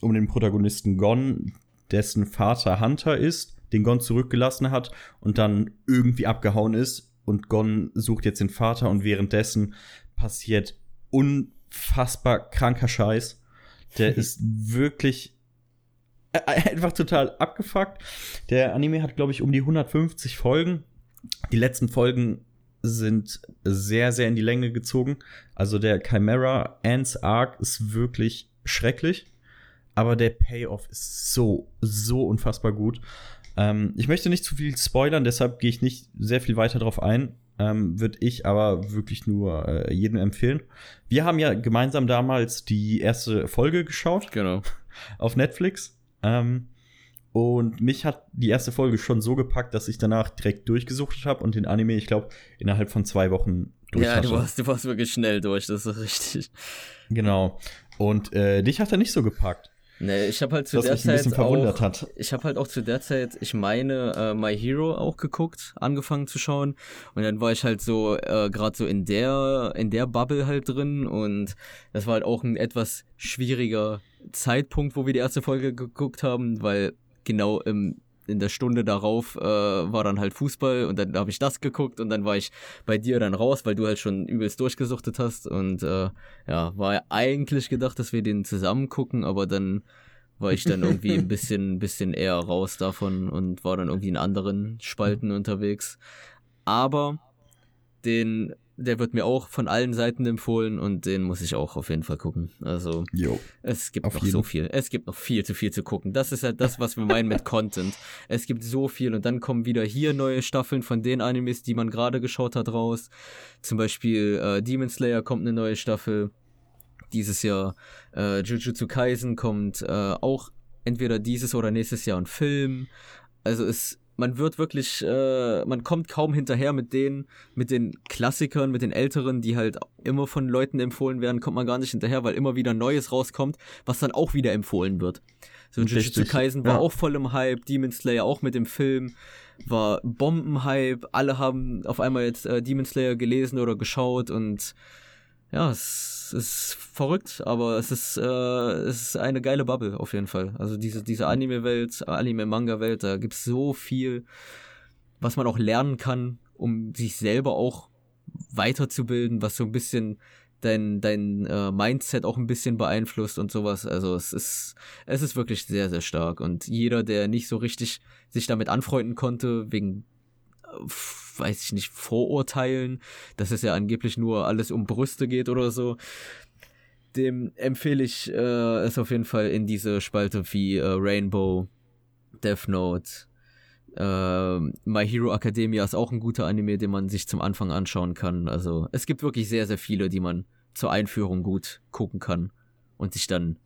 um den Protagonisten Gon, dessen Vater Hunter ist, den Gon zurückgelassen hat und dann irgendwie abgehauen ist. Und Gon sucht jetzt den Vater und währenddessen passiert unfassbar kranker Scheiß. Der ist wirklich äh, einfach total abgefuckt. Der Anime hat, glaube ich, um die 150 Folgen. Die letzten Folgen sind sehr, sehr in die Länge gezogen. Also der Chimera Ants Arc ist wirklich schrecklich. Aber der Payoff ist so, so unfassbar gut. Ähm, ich möchte nicht zu viel spoilern, deshalb gehe ich nicht sehr viel weiter drauf ein. Ähm, Würde ich aber wirklich nur äh, jedem empfehlen. Wir haben ja gemeinsam damals die erste Folge geschaut Genau. auf Netflix. Ähm, und mich hat die erste Folge schon so gepackt, dass ich danach direkt durchgesucht habe und den Anime, ich glaube, innerhalb von zwei Wochen durch Ja, hatte. du warst, du warst wirklich schnell durch, das ist richtig. Genau. Und äh, dich hat er nicht so gepackt. Nee, ich habe halt zu Was der mich ein bisschen Zeit verwundert auch, hat. ich habe halt auch zu der Zeit, ich meine, äh, My Hero auch geguckt, angefangen zu schauen und dann war ich halt so äh, gerade so in der in der Bubble halt drin und das war halt auch ein etwas schwieriger Zeitpunkt, wo wir die erste Folge geguckt haben, weil genau im in der Stunde darauf äh, war dann halt Fußball und dann habe ich das geguckt und dann war ich bei dir dann raus, weil du halt schon übelst durchgesuchtet hast und äh, ja, war ja eigentlich gedacht, dass wir den zusammen gucken, aber dann war ich dann irgendwie ein bisschen, bisschen eher raus davon und war dann irgendwie in anderen Spalten unterwegs. Aber den, der wird mir auch von allen Seiten empfohlen und den muss ich auch auf jeden Fall gucken. Also Jo. es gibt Auf noch jeden. so viel. Es gibt noch viel zu viel zu gucken. Das ist halt das, was wir meinen mit Content. Es gibt so viel und dann kommen wieder hier neue Staffeln von den Animes, die man gerade geschaut hat, raus. Zum Beispiel äh, Demon Slayer kommt eine neue Staffel dieses Jahr. Äh, Jujutsu Kaisen kommt äh, auch entweder dieses oder nächstes Jahr ein Film. Also es, man wird wirklich, äh, man kommt kaum hinterher mit den, mit den Klassikern, mit den älteren, die halt immer von Leuten empfohlen werden, kommt man gar nicht hinterher, weil immer wieder Neues rauskommt, was dann auch wieder empfohlen wird. So Jujutsu Richtig, Kaisen war ja. auch voll im Hype, Demon Slayer auch mit dem Film war Bombenhype, alle haben auf einmal jetzt äh, Demon Slayer gelesen oder geschaut und ja, es ist verrückt, aber es ist, äh, es ist eine geile Bubble auf jeden Fall. Also diese, diese Anime-Welt, Anime-Manga-Welt, da gibt's so viel, was man auch lernen kann, um sich selber auch weiterzubilden, was so ein bisschen dein, dein äh, Mindset auch ein bisschen beeinflusst und sowas. Also es ist, es ist wirklich sehr, sehr stark. Und jeder, der nicht so richtig sich damit anfreunden konnte, wegen weiß ich nicht, Vorurteilen, dass es ja angeblich nur alles um Brüste geht oder so. Dem empfehle ich äh, es auf jeden Fall in diese Spalte wie äh, Rainbow, Death Note, äh, My Hero Academia ist auch ein guter Anime, den man sich zum Anfang anschauen kann. Also es gibt wirklich sehr, sehr viele, die man zur Einführung gut gucken kann und sich dann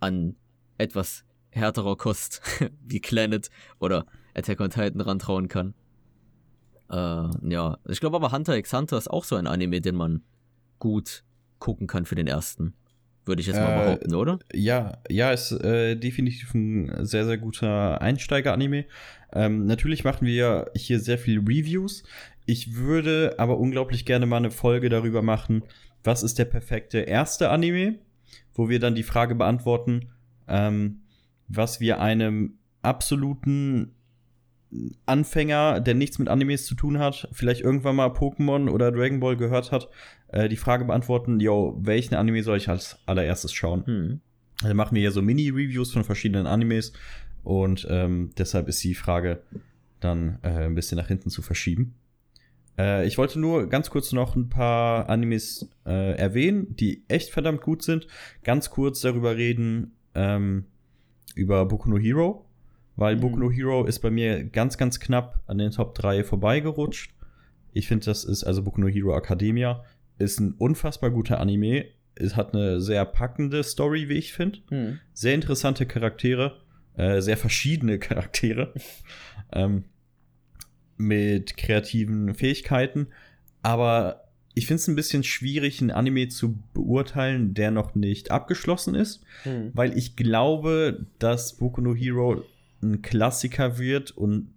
an etwas härterer Kost wie Planet oder Attack on Titan rantrauen kann. Äh, ja, ich glaube aber Hunter x Hunter ist auch so ein Anime, den man gut gucken kann für den ersten. Würde ich jetzt mal Äh, behaupten, oder? Ja, ja, ist äh, definitiv ein sehr, sehr guter Einsteiger-Anime. Ähm, natürlich machen wir hier sehr viele Reviews. Ich würde aber unglaublich gerne mal eine Folge darüber machen, was ist der perfekte erste Anime, wo wir dann die Frage beantworten, ähm, was wir einem absoluten Anfänger, der nichts mit Animes zu tun hat, vielleicht irgendwann mal Pokémon oder Dragon Ball gehört hat, äh, die Frage beantworten, yo, welchen Anime soll ich als allererstes schauen? Hm. Also machen wir ja so Mini-Reviews von verschiedenen Animes und ähm, deshalb ist die Frage dann äh, ein bisschen nach hinten zu verschieben. Äh, ich wollte nur ganz kurz noch ein paar Animes äh, erwähnen, die echt verdammt gut sind. Ganz kurz darüber reden, ähm, über Boku no Hero, weil Mhm. Boku no Hero ist bei mir ganz, ganz knapp an den Top 3 vorbeigerutscht. Ich finde, das ist, also Boku no Hero Academia, ist ein unfassbar guter Anime. Es hat eine sehr packende Story, wie ich finde. Hm. Sehr interessante Charaktere, äh, sehr verschiedene Charaktere. ähm, mit kreativen Fähigkeiten. Aber ich finde es ein bisschen schwierig, einen Anime zu beurteilen, der noch nicht abgeschlossen ist Hm. weil ich glaube, dass Boku no Hero ein Klassiker wird und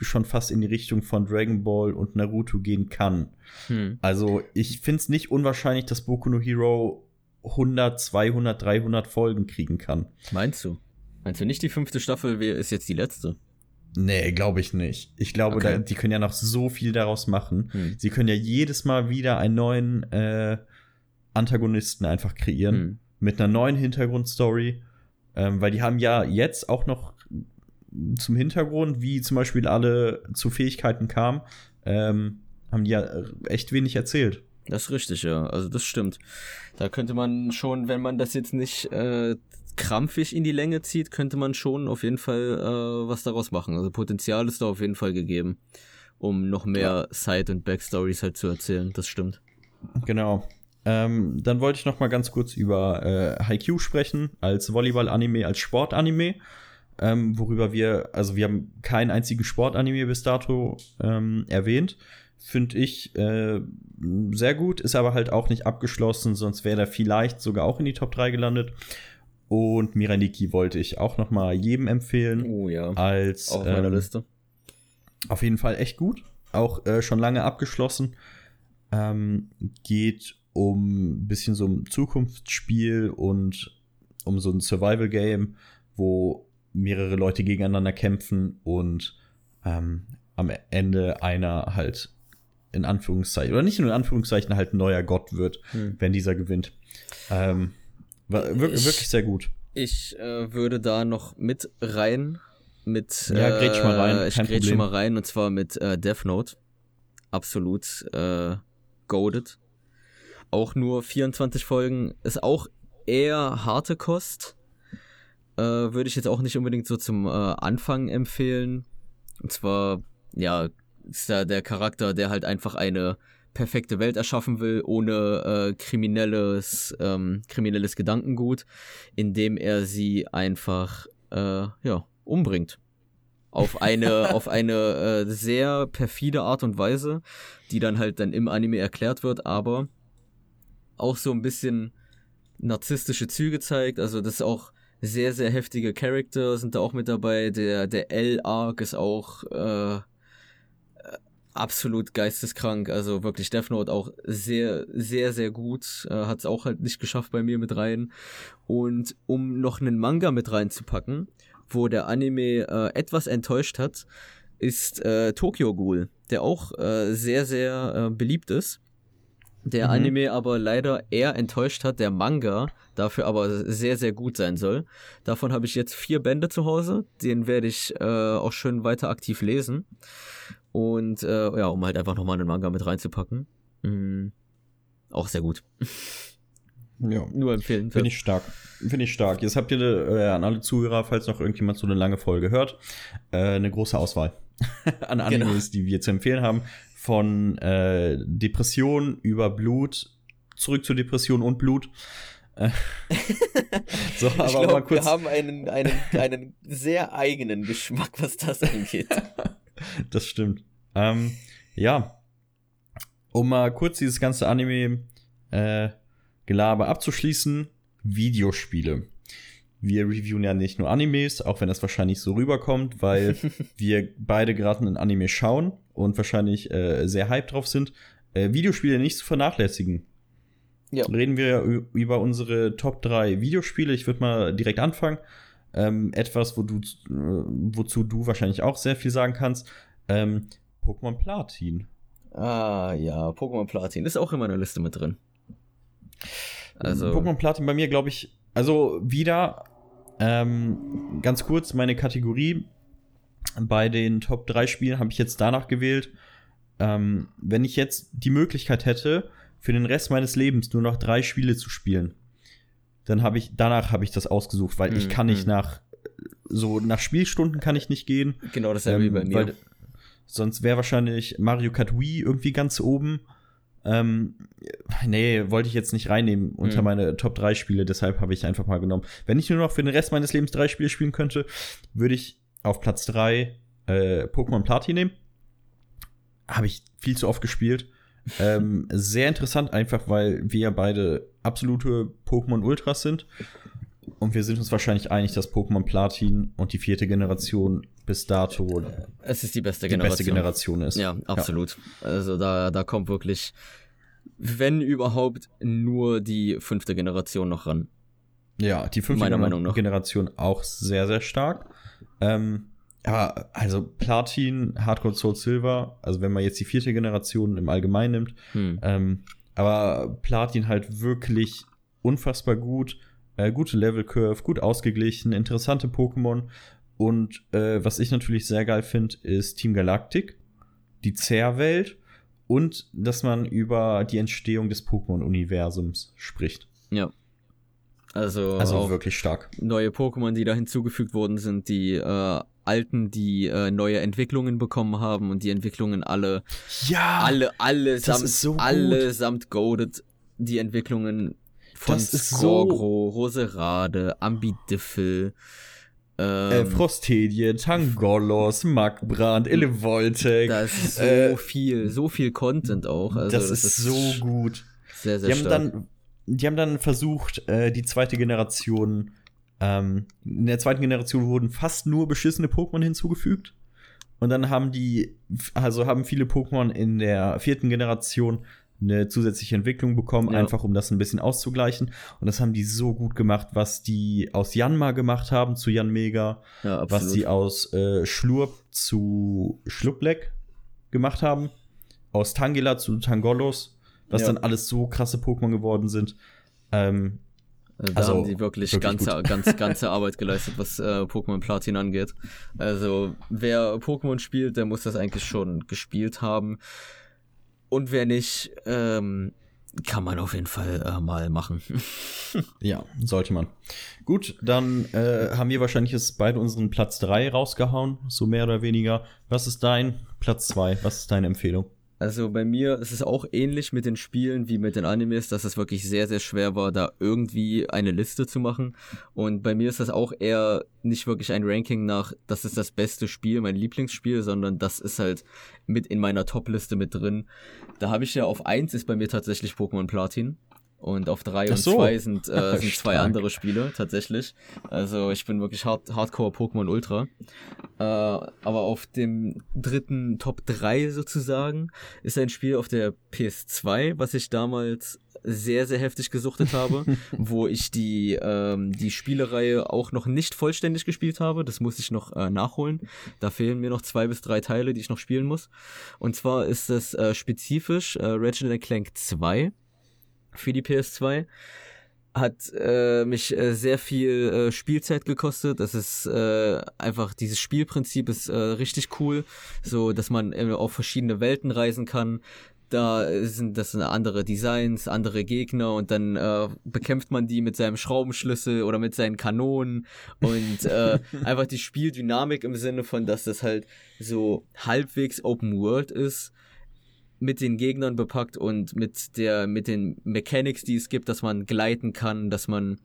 schon fast in die Richtung von Dragon Ball und Naruto gehen kann. Hm. Also ich finde es nicht unwahrscheinlich, dass Boku no Hero 100, 200, 300 Folgen kriegen kann. Meinst du? Meinst du nicht, die fünfte Staffel ist jetzt die letzte? Nee, glaube ich nicht. Ich glaube, Okay. da, die können ja noch so viel daraus machen. Hm. Sie können ja jedes Mal wieder einen neuen äh, Antagonisten einfach kreieren. Hm. mit einer neuen Hintergrundstory, ähm, weil die haben ja jetzt auch noch zum Hintergrund, wie zum Beispiel alle zu Fähigkeiten kamen, ähm, haben die ja echt wenig erzählt. Das ist richtig, ja. Also das stimmt. Da könnte man schon, wenn man das jetzt nicht äh, krampfig in die Länge zieht, könnte man schon auf jeden Fall äh, was daraus machen. Also Potenzial ist da auf jeden Fall gegeben, um noch mehr Side- und Backstories halt zu erzählen. Das stimmt. Genau. Ähm, dann wollte ich noch mal ganz kurz über äh, Haikyuu sprechen, als Volleyball-Anime, als Sport-Anime, ähm, worüber wir, also wir haben keinen einzigen Sport-Anime bis dato ähm, erwähnt. Finde ich äh, sehr gut, ist aber halt auch nicht abgeschlossen, sonst wäre er vielleicht sogar auch in die Top 3 gelandet. Und Miraniki wollte ich auch noch mal jedem empfehlen. Oh ja. Als auf meiner ähm, Liste. auf jeden Fall echt gut. Auch äh, schon lange abgeschlossen. Ähm, geht um ein bisschen so ein Zukunftsspiel und um so ein Survival-Game, wo mehrere Leute gegeneinander kämpfen und ähm, am Ende einer halt in Anführungszeichen, oder nicht nur in Anführungszeichen, halt ein neuer Gott wird, Hm. wenn dieser gewinnt. Ähm, war wir Ich- wirklich sehr gut. Ich äh, würde da noch mit rein. Mit, Ja, grätsch mal rein, äh, Ich grätsche Problem. mal rein und zwar mit äh, Death Note. Absolut äh, goaded. Auch nur 24 Folgen. Ist auch eher harte Kost. Äh, würde ich jetzt auch nicht unbedingt so zum äh, Anfang empfehlen. Und zwar, ja, ist da der Charakter, der halt einfach eine perfekte Welt erschaffen will, ohne äh, kriminelles, ähm, kriminelles Gedankengut, indem er sie einfach, äh, ja, umbringt. Auf eine, auf eine äh, sehr perfide Art und Weise, die dann halt dann im Anime erklärt wird, aber auch so ein bisschen narzisstische Züge zeigt. Also das ist auch sehr, sehr heftige Charakter sind da auch mit dabei. Der, der L-Arc ist auch äh, äh, absolut geisteskrank. Also wirklich Death Note auch sehr, sehr, sehr gut. Äh, Hat es auch halt nicht geschafft bei mir mit rein. Und um noch einen Manga mit reinzupacken, wo der Anime äh, etwas enttäuscht hat, ist äh, Tokyo Ghoul, der auch äh, sehr, sehr äh, beliebt ist. Der Mhm. Anime aber leider eher enttäuscht hat, der Manga dafür aber sehr, sehr gut sein soll. Davon habe ich jetzt vier Bände zu Hause, den werde ich äh, auch schön weiter aktiv lesen. Und äh, ja, um halt einfach nochmal einen Manga mit reinzupacken. Mm, auch sehr gut. Ja. Nur empfehlen. Finde ich stark. Finde ich stark. Jetzt habt ihr äh, an alle Zuhörer, falls noch irgendjemand so eine lange Folge hört, äh, eine große Auswahl an Genau. Animes, die wir zu empfehlen haben. Von äh, Depression über Blut, zurück zu Depression und Blut. Äh, so, aber ich mal kurz. wir haben einen, einen, einen sehr eigenen Geschmack, was das angeht. das stimmt. Ähm, ja. Um mal kurz dieses ganze Anime-Gelaber abzuschließen, Videospiele. Wir reviewen ja nicht nur Animes, auch wenn das wahrscheinlich so rüberkommt, weil wir beide gerade ein Anime schauen und wahrscheinlich äh, sehr hyped drauf sind. Äh, Videospiele nicht zu vernachlässigen. Ja. Reden wir über unsere Top 3 Videospiele. Ich würde mal direkt anfangen. Ähm, etwas, wo du, äh, wozu du wahrscheinlich auch sehr viel sagen kannst. Ähm, Pokémon Platin. Ah ja, Pokémon Platin ist auch in meiner Liste mit drin. Also, Pokémon Platin bei mir, glaube ich, also wieder ähm, ganz kurz meine Kategorie. Bei den Top 3 Spielen habe ich jetzt danach gewählt. Ähm, wenn ich jetzt die Möglichkeit hätte, für den Rest meines Lebens nur noch drei Spiele zu spielen, dann habe ich, danach habe ich das ausgesucht, weil ich Mhm, kann nicht mhm. nach, so nach Spielstunden kann ich nicht gehen. genau dasselbe wie bei Ähm, mir. weil sonst wäre wahrscheinlich Mario Kart Wii irgendwie ganz oben. Ähm, nee, wollte ich jetzt nicht reinnehmen unter Mhm. meine Top 3 Spiele, deshalb habe ich einfach mal genommen. Wenn ich nur noch für den Rest meines Lebens drei Spiele spielen könnte, würde ich auf Platz 3 äh, Pokémon Platin nehmen. Habe ich viel zu oft gespielt. ähm, sehr interessant, einfach weil wir ja beide absolute Pokémon Ultras sind. Und wir sind uns wahrscheinlich einig, dass Pokémon Platin und die vierte Generation bis dato es ist die beste die Generation. beste Generation ist. Ja, absolut. Also da, da kommt wirklich, wenn überhaupt, nur die fünfte Generation noch ran. Ja, die fünfte Meiner Meinung nach. Generation auch sehr, sehr stark. Ähm, aber also Platin, Hardcore Soul Silver, also wenn man jetzt die vierte Generation im Allgemeinen nimmt, Hm. ähm, aber Platin halt wirklich unfassbar gut, äh, gute Level Curve, gut ausgeglichen, interessante Pokémon und äh, was ich natürlich sehr geil finde, ist Team Galactic, die Zerrwelt und dass man über die Entstehung des Pokémon-Universums spricht. Ja. Also, Also auch wirklich stark. neue Pokémon, die da hinzugefügt worden sind, die äh, alten, die äh, neue Entwicklungen bekommen haben und die Entwicklungen alle, Ja, alle, allesamt, so allesamt goaded. Die Entwicklungen von Das ist so- Skorgro, Roserade, Ambidiffel, ähm, äh, Frostedie, Tangolos, Magbrand, Elevoltec. da ist so äh, viel, so viel Content auch. Also das, ist so gut. sehr, sehr Die haben, stark. dann, die haben dann versucht, äh, die zweite Generation Ähm, in der zweiten Generation wurden fast nur beschissene Pokémon hinzugefügt. Und dann haben die, also haben viele Pokémon in der vierten Generation eine zusätzliche Entwicklung bekommen, ja. einfach um das ein bisschen auszugleichen. Und das haben die so gut gemacht, was die aus Janma gemacht haben zu Janmega, ja, was die aus äh, Schlurp zu Schluppleck gemacht haben, aus Tangela zu Tangolos, was ja. dann alles so krasse Pokémon geworden sind. Ähm, also da also, haben die wirklich, wirklich ganze, ganz, ganze Arbeit geleistet, was äh, Pokémon Platin angeht. Also wer Pokémon spielt, der muss das eigentlich schon gespielt haben. Und wer nicht, ähm, kann man auf jeden Fall äh, mal machen. ja, sollte man. Gut, dann äh, haben wir wahrscheinlich jetzt beide unseren Platz 3 rausgehauen, so mehr oder weniger. Was ist dein Platz 2? Was ist deine Empfehlung? Also bei mir ist es auch ähnlich mit den Spielen wie mit den Animes, dass es wirklich sehr, sehr schwer war, da irgendwie eine Liste zu machen. Und bei mir ist das auch eher nicht wirklich ein Ranking nach, das ist das beste Spiel, mein Lieblingsspiel, sondern das ist halt mit in meiner Top-Liste mit drin. Da habe ich ja auf 1 ist bei mir tatsächlich Pokémon Platin. Und auf 3 und 2 sind, äh, sind zwei andere Spiele tatsächlich. Also ich bin wirklich hard Hardcore Pokémon Ultra. Äh, aber auf dem dritten Top 3 sozusagen ist ein Spiel auf der PS2, was ich damals sehr, sehr heftig gesuchtet habe, wo ich die, ähm, die Spielereihe auch noch nicht vollständig gespielt habe. Das muss ich noch äh, nachholen. Da fehlen mir noch zwei bis drei Teile, die ich noch spielen muss. Und zwar ist das äh, spezifisch äh, Ratchet Clank 2 für die PS2. Hat äh, mich äh, sehr viel äh, Spielzeit gekostet. Das ist äh, einfach, dieses Spielprinzip ist äh, richtig cool. So, dass man äh, auf verschiedene Welten reisen kann. Da sind das sind andere Designs, andere Gegner und dann äh, bekämpft man die mit seinem Schraubenschlüssel oder mit seinen Kanonen und äh, einfach die Spieldynamik im Sinne von, dass das halt so halbwegs Open World ist mit den Gegnern bepackt und mit der mit den Mechanics, die es gibt, dass man gleiten kann, dass man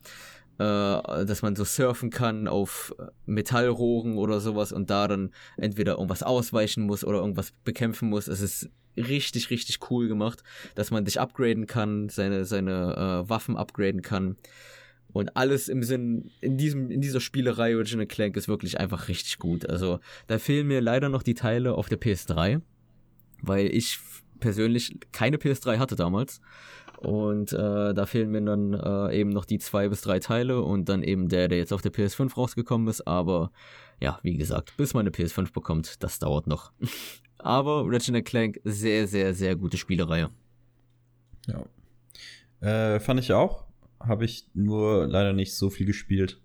äh, dass man so surfen kann auf Metallrohren oder sowas und da dann entweder irgendwas ausweichen muss oder irgendwas bekämpfen muss. Es ist richtig richtig cool gemacht, dass man dich upgraden kann, seine seine äh, Waffen upgraden kann. Und alles im Sinn, in diesem, in dieser Spielerei Original Clank ist wirklich einfach richtig gut. Also, da fehlen mir leider noch die Teile auf der PS3, weil ich persönlich keine PS3 hatte damals. Und äh, da fehlen mir dann äh, eben noch die zwei bis drei Teile und dann eben der, der jetzt auf der PS5 rausgekommen ist. Aber ja, wie gesagt, bis man eine PS5 bekommt, das dauert noch. Aber Reginald Clank, sehr, sehr, sehr gute Spielereihe. Ja. Äh, fand ich auch. Habe ich nur leider nicht so viel gespielt.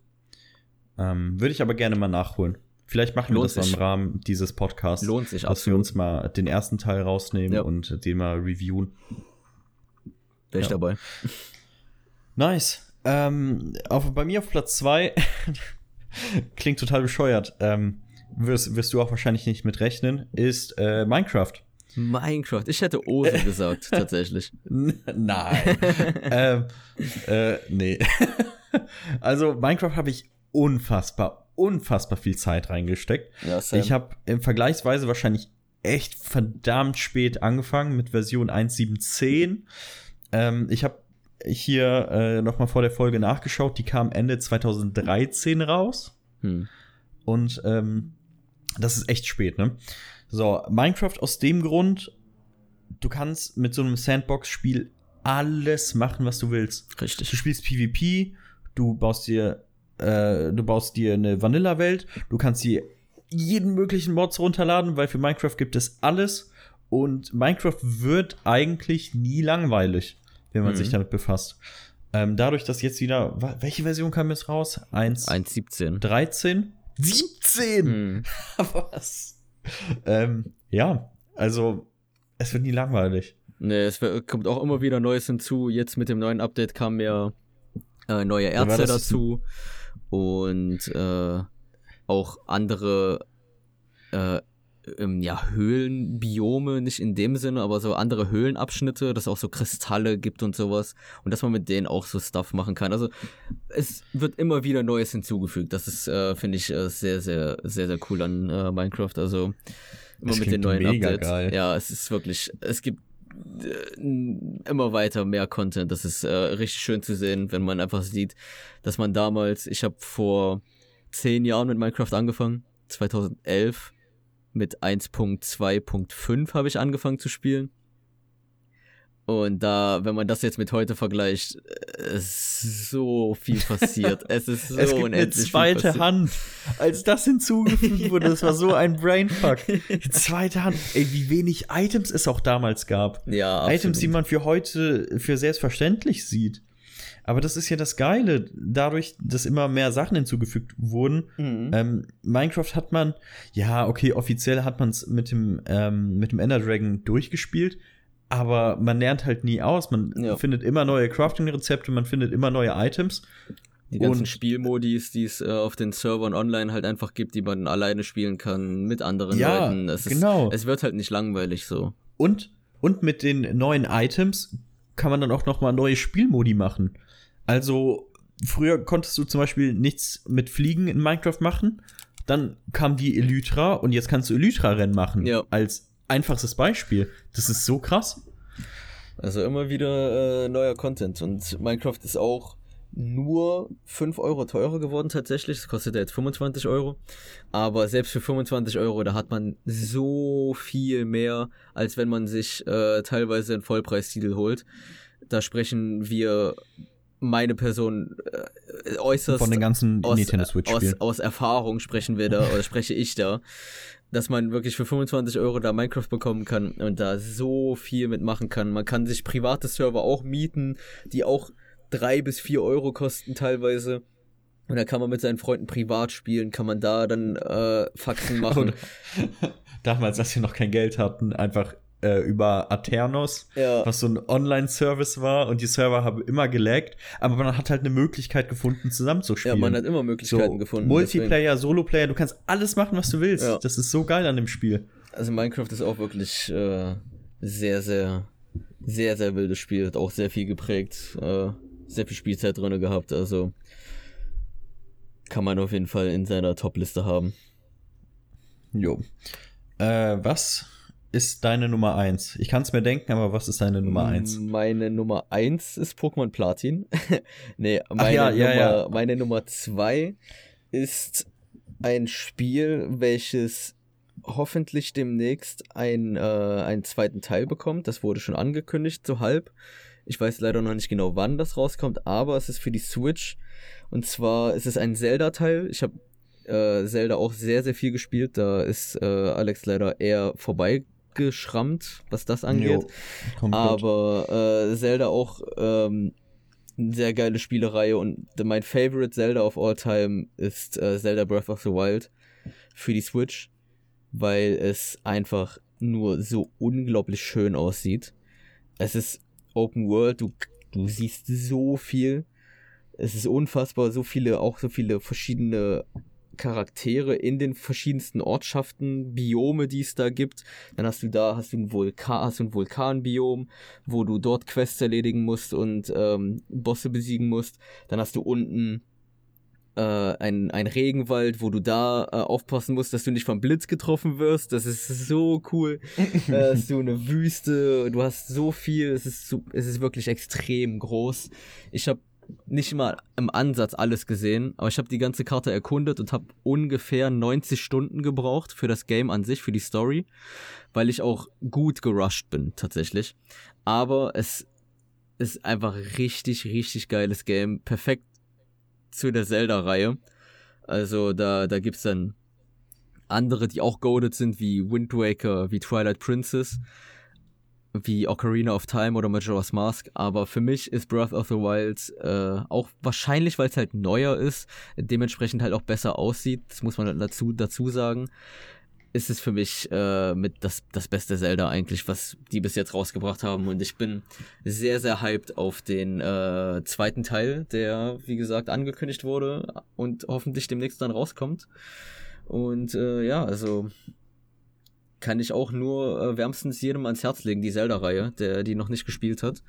Ähm, Würde ich aber gerne mal nachholen. Vielleicht machen Lohnt wir das sich. im Rahmen dieses Podcasts. Lohnt sich, dass absolut. wir uns mal den ersten Teil rausnehmen ja. und den mal reviewen. Wäre ich ja. dabei. Nice. Ähm, auf, bei mir auf Platz 2 klingt total bescheuert. Ähm, wirst, wirst du auch wahrscheinlich nicht mit rechnen, ist äh, Minecraft. Minecraft. Ich hätte Ose gesagt, tatsächlich. Nein. ähm, äh, nee. also, Minecraft habe ich unfassbar, unfassbar viel Zeit reingesteckt. Ja, ich habe im Vergleichsweise wahrscheinlich echt verdammt spät angefangen mit Version 1.7.10. Ähm, ich habe hier äh, noch mal vor der Folge nachgeschaut. Die kam Ende 2013 raus. Hm. Und ähm, das ist echt spät, ne? So, Minecraft aus dem Grund, du kannst mit so einem Sandbox-Spiel alles machen, was du willst. Richtig. Du spielst PvP, du baust dir äh, du baust dir eine Vanilla-Welt, du kannst dir jeden möglichen Mods runterladen, weil für Minecraft gibt es alles. Und Minecraft wird eigentlich nie langweilig, wenn man mhm. sich damit befasst. Ähm, dadurch, dass jetzt wieder, welche Version kam jetzt raus? 1.17. 13? 17! Mhm. Was? ähm, ja, also, es wird nie langweilig. Nee, es kommt auch immer wieder Neues hinzu. Jetzt mit dem neuen Update kamen ja äh, neue Ärzte dazu und äh, auch andere äh, ähm, ja, Höhlenbiome, nicht in dem Sinne, aber so andere Höhlenabschnitte, dass es auch so Kristalle gibt und sowas und dass man mit denen auch so Stuff machen kann. Also es wird immer wieder Neues hinzugefügt. Das ist, äh, finde ich, äh, sehr, sehr, sehr, sehr cool an äh, Minecraft. Also immer das mit den neuen Updates. Geil. Ja, es ist wirklich, es gibt immer weiter mehr Content. Das ist äh, richtig schön zu sehen, wenn man einfach sieht, dass man damals, ich habe vor zehn Jahren mit Minecraft angefangen, 2011 mit 1.2.5 habe ich angefangen zu spielen. Und da, wenn man das jetzt mit heute vergleicht, äh, ist so viel passiert. Es ist so es gibt eine zweite Hand. Als das hinzugefügt wurde, das war so ein Brainfuck. Zweite Hand. Ey, wie wenig Items es auch damals gab. Ja, absolut. Items, die man für heute für selbstverständlich sieht. Aber das ist ja das Geile, dadurch, dass immer mehr Sachen hinzugefügt wurden. Mhm. Ähm, Minecraft hat man, ja, okay, offiziell hat man es mit dem, ähm, mit dem Ender Dragon durchgespielt, aber man lernt halt nie aus. Man ja. findet immer neue Crafting-Rezepte, man findet immer neue Items. Die ganzen und, Spielmodis, die es äh, auf den Servern online halt einfach gibt, die man alleine spielen kann, mit anderen ja, Leuten. Es genau. Ist, es wird halt nicht langweilig so. Und, und mit den neuen Items kann man dann auch noch mal neue Spielmodi machen. Also, früher konntest du zum Beispiel nichts mit Fliegen in Minecraft machen. Dann kam die Elytra und jetzt kannst du Elytra-Rennen machen. Ja. Als einfachstes Beispiel. Das ist so krass. Also immer wieder äh, neuer Content. Und Minecraft ist auch nur 5 Euro teurer geworden tatsächlich. Das kostet ja jetzt 25 Euro. Aber selbst für 25 Euro, da hat man so viel mehr, als wenn man sich äh, teilweise einen Vollpreistitel holt. Da sprechen wir meine Person äh, äußerst von den ganzen aus, Nintendo Switch aus, aus Erfahrung sprechen wir da oder spreche ich da dass man wirklich für 25 Euro da Minecraft bekommen kann und da so viel mitmachen kann. Man kann sich private Server auch mieten, die auch drei bis vier Euro kosten teilweise. Und da kann man mit seinen Freunden privat spielen, kann man da dann äh, Faxen machen. damals, als wir noch kein Geld hatten, einfach äh, über Aternos, ja. was so ein Online-Service war und die Server haben immer gelaggt, aber man hat halt eine Möglichkeit gefunden, zusammenzuspielen. Ja, man hat immer Möglichkeiten so, gefunden. Multiplayer, Solo-Player, du kannst alles machen, was du willst. Ja. Das ist so geil an dem Spiel. Also Minecraft ist auch wirklich äh, sehr, sehr, sehr, sehr wildes Spiel. Hat auch sehr viel geprägt, äh, sehr viel Spielzeit drin gehabt. Also kann man auf jeden Fall in seiner Top-Liste haben. Jo. Äh, was ist deine Nummer 1? Ich kann es mir denken, aber was ist deine Nummer 1? Meine Nummer 1 ist Pokémon Platin. nee, meine, ja, ja, Nummer, ja. meine Nummer 2 ist ein Spiel, welches hoffentlich demnächst ein, äh, einen zweiten Teil bekommt. Das wurde schon angekündigt, so halb. Ich weiß leider noch nicht genau, wann das rauskommt, aber es ist für die Switch. Und zwar ist es ein Zelda-Teil. Ich habe äh, Zelda auch sehr, sehr viel gespielt. Da ist äh, Alex leider eher vorbei abgeschrammt, was das angeht. Jo, Aber äh, Zelda auch ähm, eine sehr geile Spielereihe und mein Favorite Zelda of all time ist äh, Zelda Breath of the Wild für die Switch, weil es einfach nur so unglaublich schön aussieht. Es ist Open World, du, du siehst so viel. Es ist unfassbar, so viele, auch so viele verschiedene Charaktere in den verschiedensten Ortschaften, Biome, die es da gibt. Dann hast du da, hast du ein Vulkan, hast du ein Vulkanbiom, wo du dort Quests erledigen musst und ähm, Bosse besiegen musst. Dann hast du unten äh, ein, ein Regenwald, wo du da äh, aufpassen musst, dass du nicht vom Blitz getroffen wirst. Das ist so cool. äh, du eine Wüste, du hast so viel, es ist, so, es ist wirklich extrem groß. Ich habe nicht mal im Ansatz alles gesehen, aber ich habe die ganze Karte erkundet und habe ungefähr 90 Stunden gebraucht für das Game an sich, für die Story, weil ich auch gut gerusht bin tatsächlich. Aber es ist einfach richtig, richtig geiles Game, perfekt zu der Zelda-Reihe. Also da, da gibt's dann andere, die auch goaded sind, wie Wind Waker, wie Twilight Princess wie Ocarina of Time oder Majora's Mask, aber für mich ist Breath of the Wild äh, auch wahrscheinlich, weil es halt neuer ist, dementsprechend halt auch besser aussieht, das muss man dazu, dazu sagen, ist es für mich äh, mit das, das beste Zelda eigentlich, was die bis jetzt rausgebracht haben und ich bin sehr, sehr hyped auf den äh, zweiten Teil, der, wie gesagt, angekündigt wurde und hoffentlich demnächst dann rauskommt. Und äh, ja, also kann ich auch nur äh, wärmstens jedem ans Herz legen, die Zelda-Reihe, der die noch nicht gespielt hat.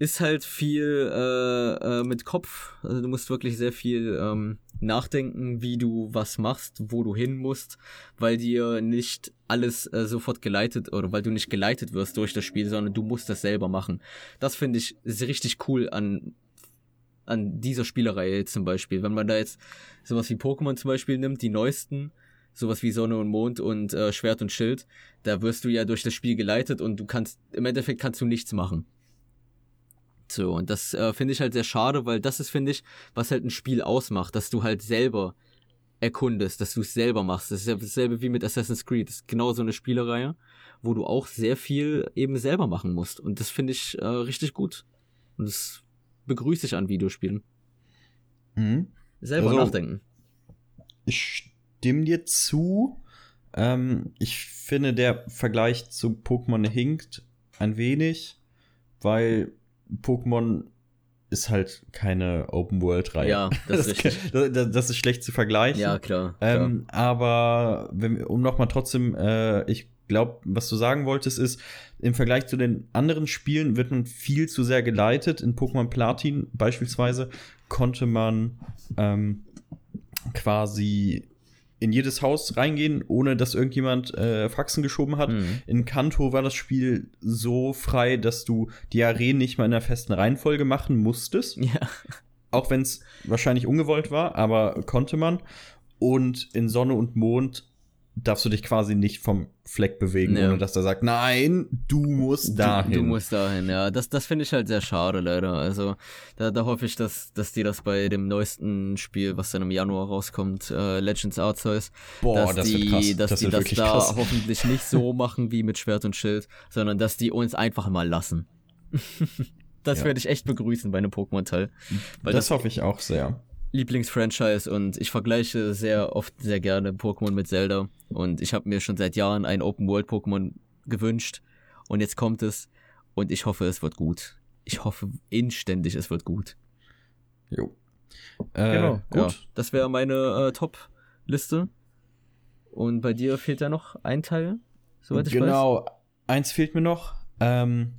Ist halt viel äh, äh, mit Kopf, also du musst wirklich sehr viel ähm, nachdenken, wie du was machst, wo du hin musst, weil dir nicht alles äh, sofort geleitet oder weil du nicht geleitet wirst durch das Spiel, sondern du musst das selber machen. Das finde ich richtig cool an an dieser Spielerei zum Beispiel. Wenn man da jetzt sowas wie Pokémon zum Beispiel nimmt, die neuesten, sowas wie Sonne und Mond und äh, Schwert und Schild, da wirst du ja durch das Spiel geleitet und du kannst, im Endeffekt kannst du nichts machen. So, und das äh, finde ich halt sehr schade, weil das ist, finde ich, was halt ein Spiel ausmacht, dass du halt selber erkundest, dass du es selber machst. Das ist ja dasselbe wie mit Assassin's Creed. Das ist genau so eine Spielereihe, wo du auch sehr viel eben selber machen musst. Und das finde ich äh, richtig gut. Und das begrüße ich an Videospielen. Mhm. Selber also, nachdenken. Ich stimme dir zu. Ähm, ich finde, der Vergleich zu Pokémon hinkt ein wenig, weil Pokémon ist halt keine Open-World-Reihe. Ja, das ist. Das, das, ist schlecht zu vergleichen. Ja, klar. Ähm, aber wenn, um nochmal trotzdem, äh, ich glaube, was du sagen wolltest, ist, im Vergleich zu den anderen Spielen wird man viel zu sehr geleitet. In Pokémon Platin beispielsweise konnte man ähm, quasi in jedes Haus reingehen, ohne dass irgendjemand äh, Faxen geschoben hat. Mhm. In Kanto war das Spiel so frei, dass du die Arenen nicht mal in einer festen Reihenfolge machen musstest. Ja. Auch wenn es wahrscheinlich ungewollt war, aber konnte man. Und in Sonne und Mond darfst du dich quasi nicht vom Fleck bewegen, ja. ohne dass er sagt, nein, du musst dahin. Du, du musst dahin, ja. Das, das finde ich halt sehr schade, leider. Also da, da hoffe ich, dass, dass die das bei dem neuesten Spiel, was dann im Januar rauskommt, äh, Legends Arceus, Boah, dass das die, krass. dass das die das da krass. hoffentlich nicht so machen wie mit Schwert und Schild, sondern dass die uns einfach mal lassen. das ja. werde ich echt begrüßen bei einem Pokémon-Teil. Das, das hoffe ich auch sehr. Lieblingsfranchise und ich vergleiche sehr oft sehr gerne Pokémon mit Zelda und ich habe mir schon seit Jahren ein Open World Pokémon gewünscht und jetzt kommt es und ich hoffe, es wird gut. Ich hoffe inständig, es wird gut. Jo. Äh, genau, gut. Ja, das wäre meine äh, Top-Liste. Und bei dir fehlt ja noch ein Teil, soweit ich genau, weiß. Genau, eins fehlt mir noch. Ähm,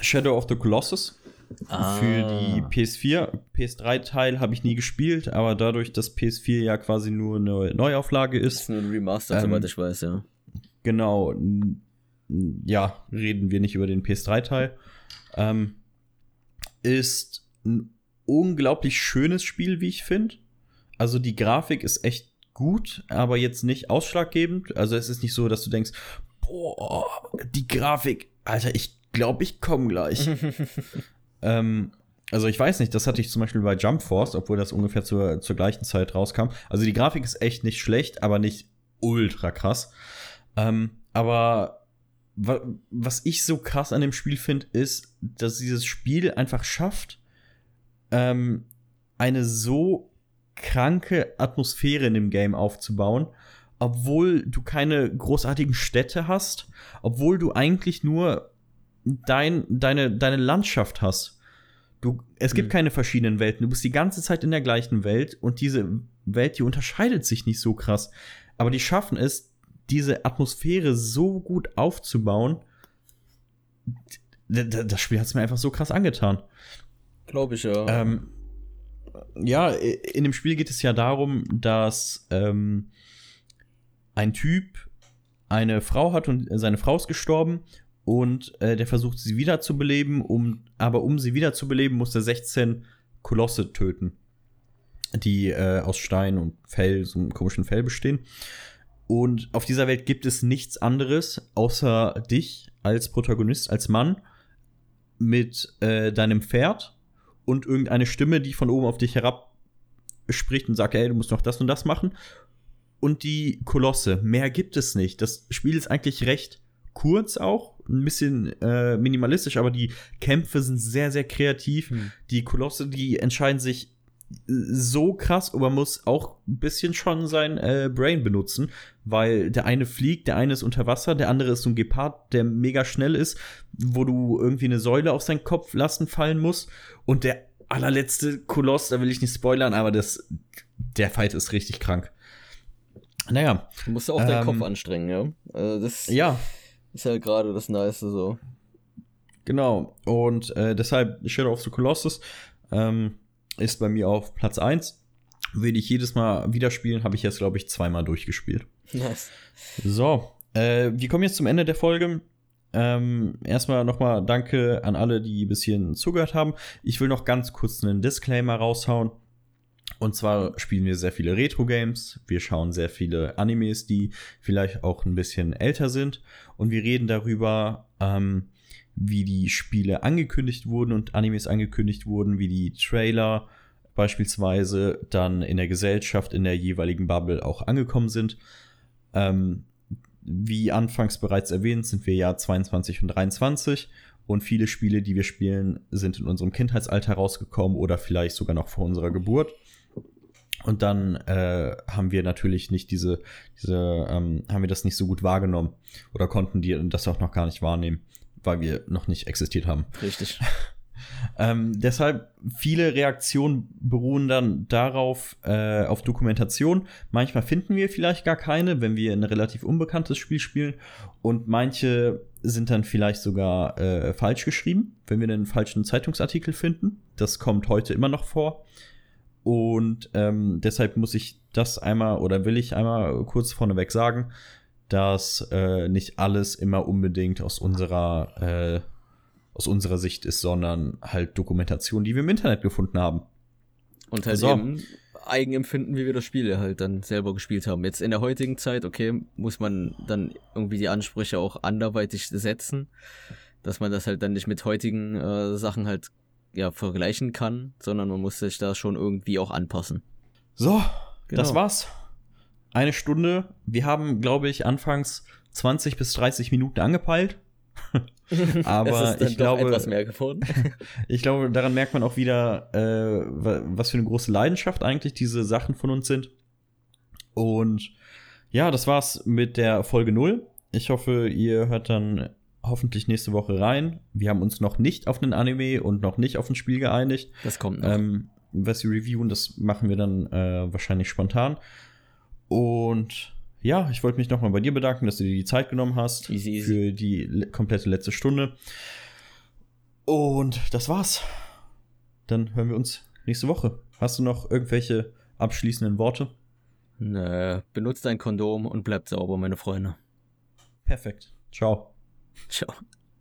Shadow of the Colossus. Ah. Für die PS4. PS3-Teil habe ich nie gespielt, aber dadurch, dass PS4 ja quasi nur eine Neuauflage ist. Das ist nur ein Remaster, ähm, soweit ich weiß, ja. Genau. Ja, reden wir nicht über den PS3-Teil. Ähm, ist ein unglaublich schönes Spiel, wie ich finde. Also die Grafik ist echt gut, aber jetzt nicht ausschlaggebend. Also es ist nicht so, dass du denkst, boah, die Grafik, Alter, ich glaube, ich komme gleich. Ähm, also ich weiß nicht, das hatte ich zum Beispiel bei Jump Force, obwohl das ungefähr zur, zur gleichen Zeit rauskam. Also die Grafik ist echt nicht schlecht, aber nicht ultra krass. Ähm, aber wa was ich so krass an dem Spiel finde, ist, dass dieses Spiel einfach schafft, ähm, eine so kranke Atmosphäre in dem Game aufzubauen, obwohl du keine großartigen Städte hast, obwohl du eigentlich nur dein, deine, deine Landschaft hast. Du, es gibt mhm. keine verschiedenen Welten. Du bist die ganze Zeit in der gleichen Welt und diese Welt, die unterscheidet sich nicht so krass. Aber die schaffen es, diese Atmosphäre so gut aufzubauen. Das Spiel hat es mir einfach so krass angetan. Glaube ich, ja. Ähm, ja, in dem Spiel geht es ja darum, dass ähm, ein Typ eine Frau hat und seine Frau ist gestorben und äh, der versucht sie wiederzubeleben, um, aber um sie wiederzubeleben, muss er 16 Kolosse töten, die äh, aus Stein und Fell, so einem komischen Fell bestehen. Und auf dieser Welt gibt es nichts anderes, außer dich als Protagonist, als Mann, mit äh, deinem Pferd und irgendeine Stimme, die von oben auf dich herab spricht und sagt, ey, du musst noch das und das machen. Und die Kolosse. Mehr gibt es nicht. Das Spiel ist eigentlich recht kurz auch, ein bisschen äh, minimalistisch, aber die Kämpfe sind sehr, sehr kreativ. Hm. Die Kolosse, die entscheiden sich so krass, aber man muss auch ein bisschen schon sein äh, Brain benutzen, weil der eine fliegt, der eine ist unter Wasser, der andere ist so ein Gepard, der mega schnell ist, wo du irgendwie eine Säule auf seinen Kopf lassen fallen musst und der allerletzte Koloss, da will ich nicht spoilern, aber das, der Fight ist richtig krank. Naja. Du musst auch ähm, deinen Kopf anstrengen, ja. Also das ja. Ist halt gerade das Nice so. Genau. Und äh, deshalb Shadow of the Colossus ähm, ist bei mir auf Platz 1. Will ich jedes Mal wieder spielen, habe ich jetzt, glaube ich, zweimal durchgespielt. Nice. So, äh, wir kommen jetzt zum Ende der Folge. Ähm, erstmal nochmal danke an alle, die bis hierhin zugehört haben. Ich will noch ganz kurz einen Disclaimer raushauen. Und zwar spielen wir sehr viele Retro-Games, wir schauen sehr viele Animes, die vielleicht auch ein bisschen älter sind. Und wir reden darüber, ähm, wie die Spiele angekündigt wurden und Animes angekündigt wurden, wie die Trailer beispielsweise dann in der Gesellschaft, in der jeweiligen Bubble auch angekommen sind. Ähm, wie anfangs bereits erwähnt, sind wir Jahr 22 und 23 und viele Spiele, die wir spielen, sind in unserem Kindheitsalter rausgekommen oder vielleicht sogar noch vor unserer Geburt. Und dann äh, haben wir natürlich nicht diese, diese, ähm, haben wir das nicht so gut wahrgenommen oder konnten die das auch noch gar nicht wahrnehmen, weil wir noch nicht existiert haben. Richtig. Ähm, deshalb viele Reaktionen beruhen dann darauf, äh, auf Dokumentation. Manchmal finden wir vielleicht gar keine, wenn wir ein relativ unbekanntes Spiel spielen. Und manche sind dann vielleicht sogar äh, falsch geschrieben, wenn wir einen falschen Zeitungsartikel finden. Das kommt heute immer noch vor. Und ähm, deshalb muss ich das einmal oder will ich einmal kurz vorneweg sagen, dass äh, nicht alles immer unbedingt aus unserer äh, aus unserer Sicht ist, sondern halt Dokumentation, die wir im Internet gefunden haben. Und halt so. eben Eigenempfinden, wie wir das Spiel halt dann selber gespielt haben. Jetzt in der heutigen Zeit, okay, muss man dann irgendwie die Ansprüche auch anderweitig setzen, dass man das halt dann nicht mit heutigen äh, Sachen halt ja vergleichen kann, sondern man muss sich da schon irgendwie auch anpassen. So, genau. das war's. Eine Stunde. Wir haben, glaube ich, anfangs 20 bis 30 Minuten angepeilt. Aber ich glaube, etwas mehr geworden. ich glaube, daran merkt man auch wieder, äh, was für eine große Leidenschaft eigentlich diese Sachen von uns sind. Und ja, das war's mit der Folge 0. Ich hoffe, ihr hört dann hoffentlich nächste Woche rein. Wir haben uns noch nicht auf einen Anime und noch nicht auf ein Spiel geeinigt. Das kommt noch. Ähm, was wir reviewen, das machen wir dann äh, wahrscheinlich spontan. Und ja, ich wollte mich nochmal bei dir bedanken, dass du dir die Zeit genommen hast easy, easy. für die komplette letzte Stunde. Und das war's. Dann hören wir uns nächste Woche. Hast du noch irgendwelche abschließenden Worte? Nö, benutzt ein Kondom und bleibt sauber, meine Freunde. Perfekt. Ciao. Ciao.